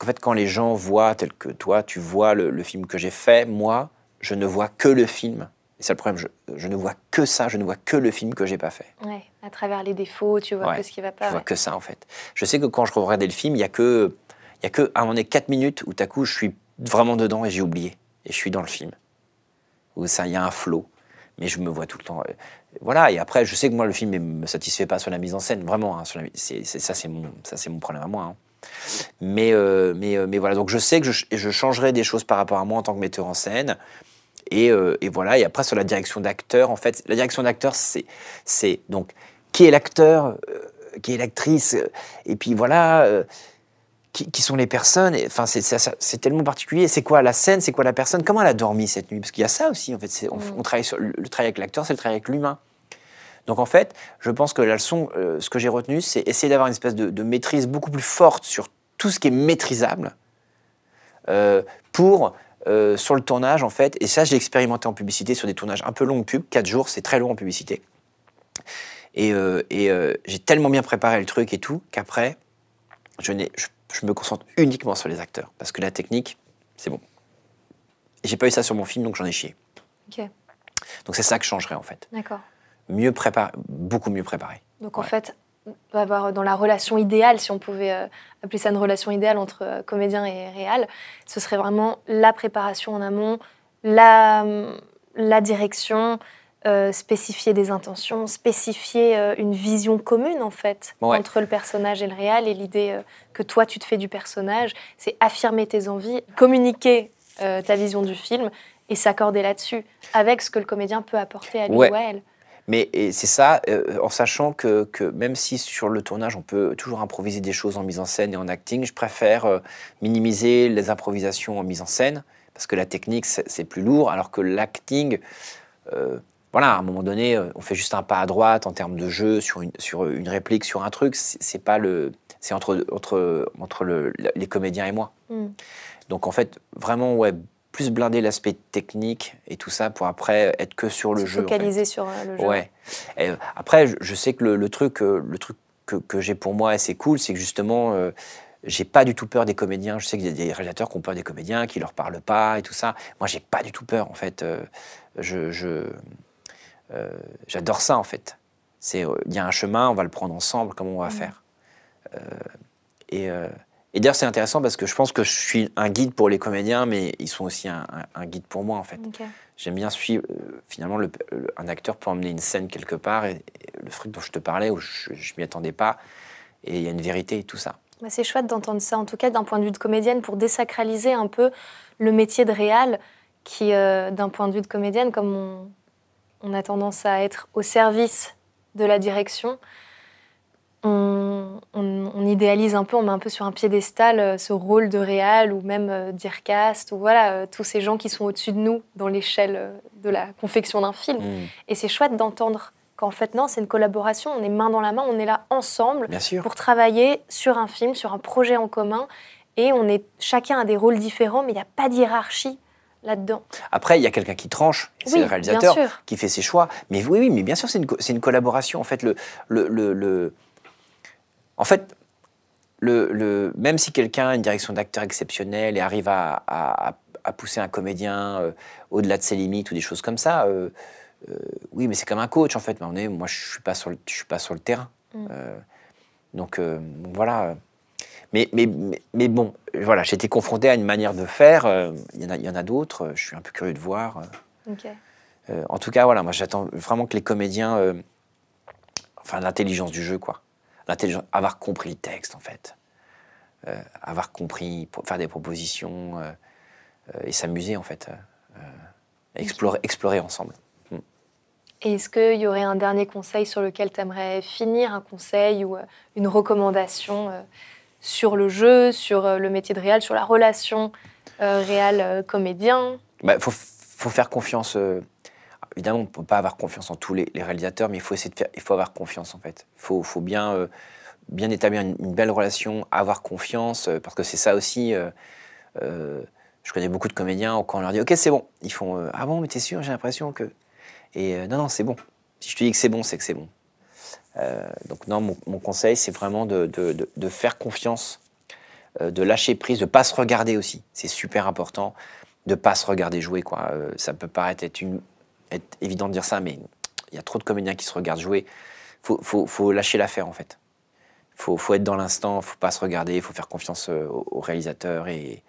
en fait, quand les gens voient tel que toi, tu vois le, le film que j'ai fait, moi, je ne vois que le film. Et c'est le problème, je, je ne vois que ça, je ne vois que le film que j'ai pas fait. Ouais, à travers les défauts, tu vois Ouais, que ce qui va Je pas. vois ouais. que ça en fait. Je sais que quand je regardais le film, il y a que, il y a que à un moment donné, 4 minutes où tout à coup je suis vraiment dedans et j'ai oublié et je suis dans le film. Où ça, il y a un flow, mais je me vois tout le temps. euh, Voilà. Et après, je sais que moi le film ne me satisfait pas sur la mise en scène, vraiment. hein, sur la ça c'est mon, ça c'est mon problème à moi. hein. Mais, euh, mais, euh, mais voilà. Donc je sais que je, je changerai des choses par rapport à moi en tant que metteur en scène. Et, euh, et voilà. Et après sur la direction d'acteur, en fait, la direction d'acteur, c'est, c'est donc qui est l'acteur, euh, qui est l'actrice, et puis voilà. qui, qui sont les personnes et, Enfin, c'est, tellement particulier. C'est quoi la scène C'est quoi la personne? Comment elle a dormi cette nuit? Parce qu'il y a ça aussi. En fait, on, Mm. on travaille sur le, le travail avec l'acteur, c'est le travail avec l'humain. Donc en fait, je pense que la leçon, euh, ce que j'ai retenu, c'est essayer d'avoir une espèce de, de maîtrise beaucoup plus forte sur tout ce qui est maîtrisable euh, pour euh, sur le tournage en fait. Et ça, j'ai expérimenté en publicité sur des tournages un peu longs de pub, 4 jours, c'est très long en publicité. Et, et, j'ai tellement bien préparé le truc et tout qu'après, je, n'ai- je, je me concentre uniquement sur les acteurs parce que la technique, c'est bon. Et j'ai pas eu ça sur mon film, donc j'en ai chié. Donc c'est ça que je changerais en fait. d'accord. Mieux préparé, beaucoup mieux préparé. Donc en Ouais. fait, va avoir dans la relation idéale, si on pouvait euh, appeler ça une relation idéale entre euh, comédien et réal, ce serait vraiment la préparation en amont, la, la direction, euh, spécifier des intentions, spécifier une vision commune en fait Ouais. entre le personnage et le réal et l'idée que toi tu te fais du personnage, c'est affirmer tes envies, communiquer ta vision du film et s'accorder là-dessus avec ce que le comédien peut apporter à lui Ouais. ou à elle. Mais c'est ça, euh, en sachant que, que même si sur le tournage on peut toujours improviser des choses en mise en scène et en acting, je préfère euh, minimiser les improvisations en mise en scène parce que la technique c'est plus lourd, alors que l'acting, euh, voilà, à un moment donné, on fait juste un pas à droite en termes de jeu sur une, sur une réplique, sur un truc, c'est c'est pas le, c'est entre entre entre le- les comédiens et moi. Mm. Donc en fait, vraiment ouais, plus blinder l'aspect technique et tout ça pour après être que sur le jeu. en fait. focaliser sur euh, le jeu. Ouais. Et, euh, après, je, sais que le, le truc, euh, le truc que, que j'ai pour moi, c'est cool, c'est que justement, euh, j'ai pas du tout peur des comédiens. Je sais qu'il y a des réalisateurs qui ont peur des comédiens, qui leur parlent pas et tout ça. Moi, j'ai pas du tout peur, en fait. Euh, je, euh, j'adore ça, en fait. C'est, euh, il y a un chemin, on va le prendre ensemble, comment on va Mhm. faire. Euh, et, euh, et d'ailleurs, c'est intéressant parce que je pense que je suis un guide pour les comédiens, mais ils sont aussi un, un- un guide pour moi, en fait. J'aime bien suivre. euh, finalement, le- le- un acteur peut emmener une scène quelque part, et, et le truc dont je te parlais, où je, je m'y attendais pas, et il y a une vérité et tout ça. Bah, c'est chouette d'entendre ça, en tout cas d'un point de vue de comédienne, pour désacraliser un peu le métier de réal, qui, euh, d'un point de vue de comédienne, comme on, on a tendance à être au service de la direction, on, on- on idéalise un peu, on met un peu sur un piédestal euh, ce rôle de réal ou même euh, d'Ircast, ou voilà, euh, tous ces gens qui sont au-dessus de nous dans l'échelle de la confection d'un film. Mm, Et c'est chouette d'entendre qu'en fait, non, c'est une collaboration, on est main dans la main, on est là ensemble pour travailler sur un film, sur un projet en commun. Et on est chacun a des rôles différents, mais il n'y a pas de hiérarchie là-dedans. Après, il y a quelqu'un qui tranche, c'est Oui, le réalisateur qui fait ses choix. Mais oui, oui, mais bien sûr, c'est une, collaboration. En fait, le, le, le- le- en fait, le, le- même si quelqu'un a une direction d'acteur exceptionnelle et arrive à, à- à- à pousser un comédien euh, au-delà de ses limites ou des choses comme ça, euh, euh, oui, mais c'est comme un coach en fait. Mais on est- moi, je suis pas sur le, je suis pas sur le terrain. Mm. Donc voilà. Mais, mais, mais, mais bon, voilà, j'ai été confronté à une manière de faire. Il y en a, il y en a d'autres. Je suis un peu curieux de voir. en tout cas, voilà, moi j'attends vraiment que les comédiens, enfin l'intelligence du jeu, quoi, l'intelligence, avoir compris le texte en fait, Euh, avoir compris, faire des propositions euh, euh, et s'amuser en fait, explorer, explorer ensemble. Et est-ce qu'il y aurait un dernier conseil sur lequel tu aimerais finir, un conseil ou une recommandation sur le jeu, sur le métier de réal, sur la relation euh, réal-comédien Il Bah, faut, faut faire confiance. Évidemment, on ne peut pas avoir confiance en tous les, réalisateurs, mais il faut essayer de faire, il faut avoir confiance en fait. Il faut, faut bien euh, bien établir une, belle relation, avoir confiance, euh, parce que c'est ça aussi. Euh, je connais beaucoup de comédiens, quand on leur dit Ok, c'est bon, ils font Ah bon, mais t'es sûr J'ai l'impression que. Et non, non, c'est bon. Si je te dis que c'est bon, c'est que c'est bon. donc, non, mon, conseil, c'est vraiment de, de, de, faire confiance, de lâcher prise, de ne pas se regarder aussi. C'est super important de ne pas se regarder jouer. Quoi. ça peut paraître être, une, être évident de dire ça, mais il y a trop de comédiens qui se regardent jouer. Il faut, faut, lâcher l'affaire, en fait. Il faut, faut, être dans l'instant, il ne faut pas se regarder, il faut faire confiance euh, au, réalisateur et,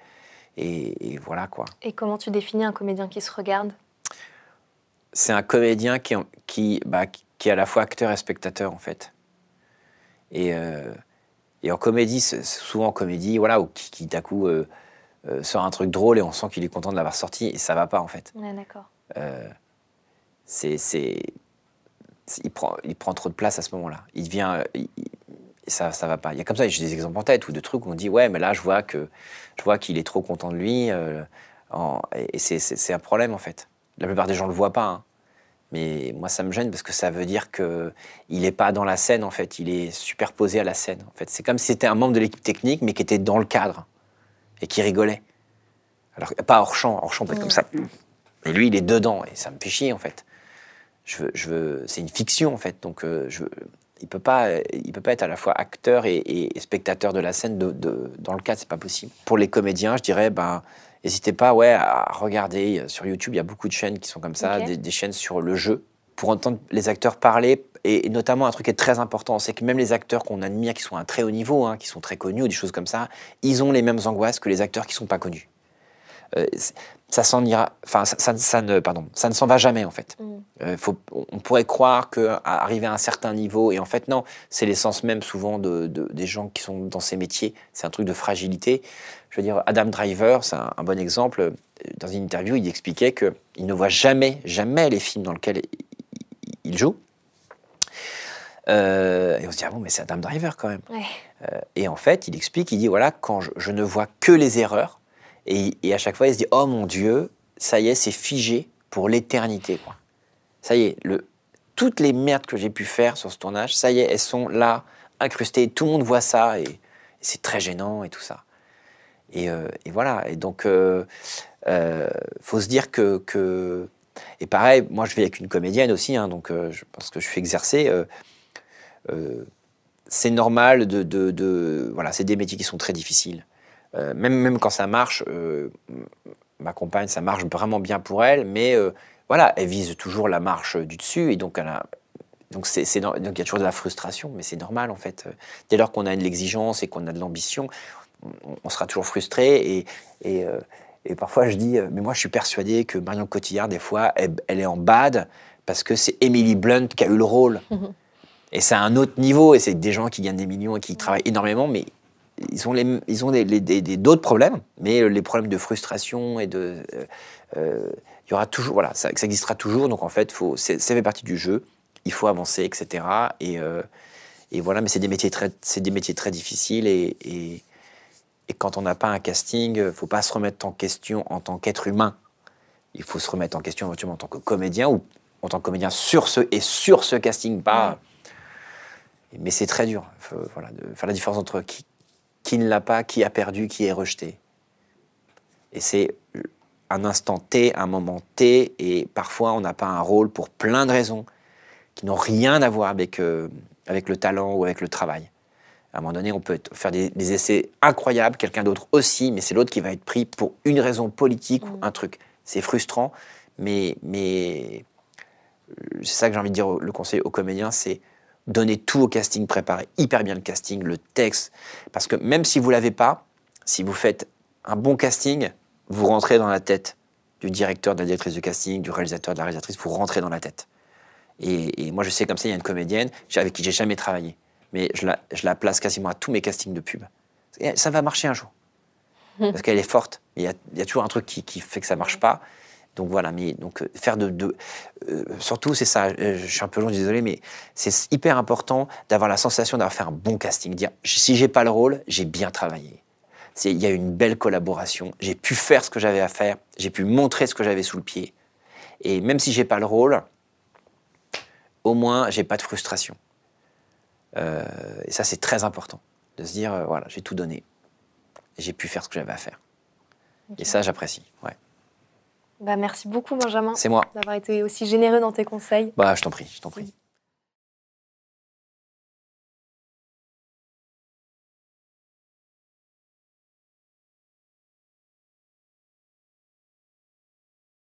et, voilà, quoi. Et comment tu définis un comédien qui se regarde? C'est un comédien qui, qui, bah, qui est à la fois acteur et spectateur, en fait. Et, euh, et en comédie, souvent en comédie, voilà, ou qui, qui d'un coup euh, sort un truc drôle et on sent qu'il est content de l'avoir sorti, et ça va pas, en fait. Ouais, d'accord. C'est il prend, il prend trop de place à ce moment-là. Il devient, ça, ça va pas. Il y a comme ça, j'ai des exemples en tête ou de trucs où on dit ouais, mais là je vois que je vois qu'il est trop content de lui, euh, et c'est un problème en fait. La plupart des gens le voient pas, hein. mais moi ça me gêne parce que ça veut dire que il n'est pas dans la scène en fait, il est superposé à la scène. En fait, c'est comme si c'était un membre de l'équipe technique mais qui était dans le cadre et qui rigolait. Alors pas hors champ, hors champ peut être comme ça. Et lui, il est dedans et ça me fait chier en fait je veux, je veux, c'est une fiction en fait, donc euh, je, il peut pas, il peut pas être à la fois acteur et, spectateur de la scène. De, de, dans le cas, c'est pas possible. Pour les comédiens, je dirais, ben, n'hésitez pas, ouais, à regarder sur YouTube. Il y a beaucoup de chaînes qui sont comme ça, des, chaînes sur le jeu, pour entendre les acteurs parler. Et, notamment, un truc qui est très important, c'est que même les acteurs qu'on admire, qui sont à un très haut niveau, hein, qui sont très connus ou des choses comme ça, ils ont les mêmes angoisses que les acteurs qui sont pas connus. Euh, ça s'en ira, enfin, ça, ça, ne, pardon, ça ne s'en va jamais en fait. Mm. Euh, faut, on pourrait croire qu'arriver à un certain niveau, et en fait non, c'est l'essence même souvent de, des gens qui sont dans ces métiers, c'est un truc de fragilité. Je veux dire, Adam Driver, c'est un, bon exemple. Dans une interview, il expliquait qu'il ne voit jamais, jamais les films dans lesquels il joue. Euh, et on se dit, ah bon, mais c'est Adam Driver quand même. et en fait, il explique, il dit, voilà, quand je ne vois que les erreurs, et, à chaque fois, il se dit Oh mon Dieu, ça y est, c'est figé pour l'éternité. Ça y est, toutes les merdes que j'ai pu faire sur ce tournage, ça y est, elles sont là, incrustées. Tout le monde voit ça et, c'est très gênant et tout ça. Et, euh, voilà. Et donc, euh, euh, faut se dire que, Et pareil, moi, je vis avec une comédienne aussi, hein, donc je pense que je suis exercé. c'est normal de voilà, c'est des métiers qui sont très difficiles. Euh, même, même quand ça marche, euh, ma compagne, ça marche vraiment bien pour elle, mais euh, voilà, elle vise toujours la marche du dessus, et donc elle a, donc, c'est, donc il y a toujours de la frustration, mais c'est normal en fait. Dès lors qu'on a de l'exigence et qu'on a de l'ambition, on, sera toujours frustré. Et, et, et, parfois je dis, mais moi je suis persuadé que Marion Cotillard, des fois, elle, est en bad parce que c'est Emily Blunt qui a eu le rôle. Et c'est à un autre niveau, et c'est des gens qui gagnent des millions et qui travaillent énormément, mais ils ont, les, ils ont d'autres problèmes, mais les problèmes de frustration et de. Euh, euh, il y aura toujours. Voilà, ça, ça, existera toujours. Donc en fait, faut, ça fait partie du jeu. Il faut avancer, etc. Et, euh, et voilà, mais c'est des, métiers très, des métiers très difficiles. Et, et, et quand on n'a pas un casting, il ne faut pas se remettre en question en tant qu'être humain. Il faut se remettre en question éventuellement en tant que comédien ou en tant que comédien sur ce, et sur ce casting, pas. Mais c'est très dur. voilà, de faire la différence entre qui, qui ne l'a pas, qui a perdu, qui est rejeté. Et c'est un instant T, un moment T, et parfois on n'a pas un rôle pour plein de raisons qui n'ont rien à voir avec, euh, avec le talent ou avec le travail. À un moment donné, on peut faire des, essais incroyables, quelqu'un d'autre aussi, mais c'est l'autre qui va être pris pour une raison politique ou mm. un truc. C'est frustrant, mais, mais euh, c'est ça que j'ai envie de dire, le conseil aux comédiens, c'est Donnez tout au casting, préparez hyper bien le casting, le texte. Parce que même si vous ne l'avez pas, si vous faites un bon casting, vous rentrez dans la tête du directeur, de la directrice du casting, du réalisateur, de la réalisatrice, vous rentrez dans la tête. Et, moi, je sais comme ça, il y a une comédienne avec qui j'ai jamais travaillé, mais je la, je la, place quasiment à tous mes castings de pub. ça va marcher un jour. Parce qu'elle est forte. Il y, a, il y, a, toujours un truc qui, qui fait que ça marche pas. Donc voilà, mais donc euh, faire de, euh, surtout c'est ça. Euh, je suis un peu long, désolé, mais c'est hyper important d'avoir la sensation d'avoir fait un bon casting. Dire si j'ai pas le rôle, j'ai bien travaillé. Il y a une belle collaboration. J'ai pu faire ce que j'avais à faire. J'ai pu montrer ce que j'avais sous le pied. Et même si j'ai pas le rôle, au moins j'ai pas de frustration. Euh, et ça, c'est très important de se dire, voilà, j'ai tout donné. J'ai pu faire ce que j'avais à faire. Et ça, j'apprécie. Ouais. Bah, merci beaucoup, Benjamin, C'est moi. d'avoir été aussi généreux dans tes conseils. Bah, je t'en prie, je t'en prie.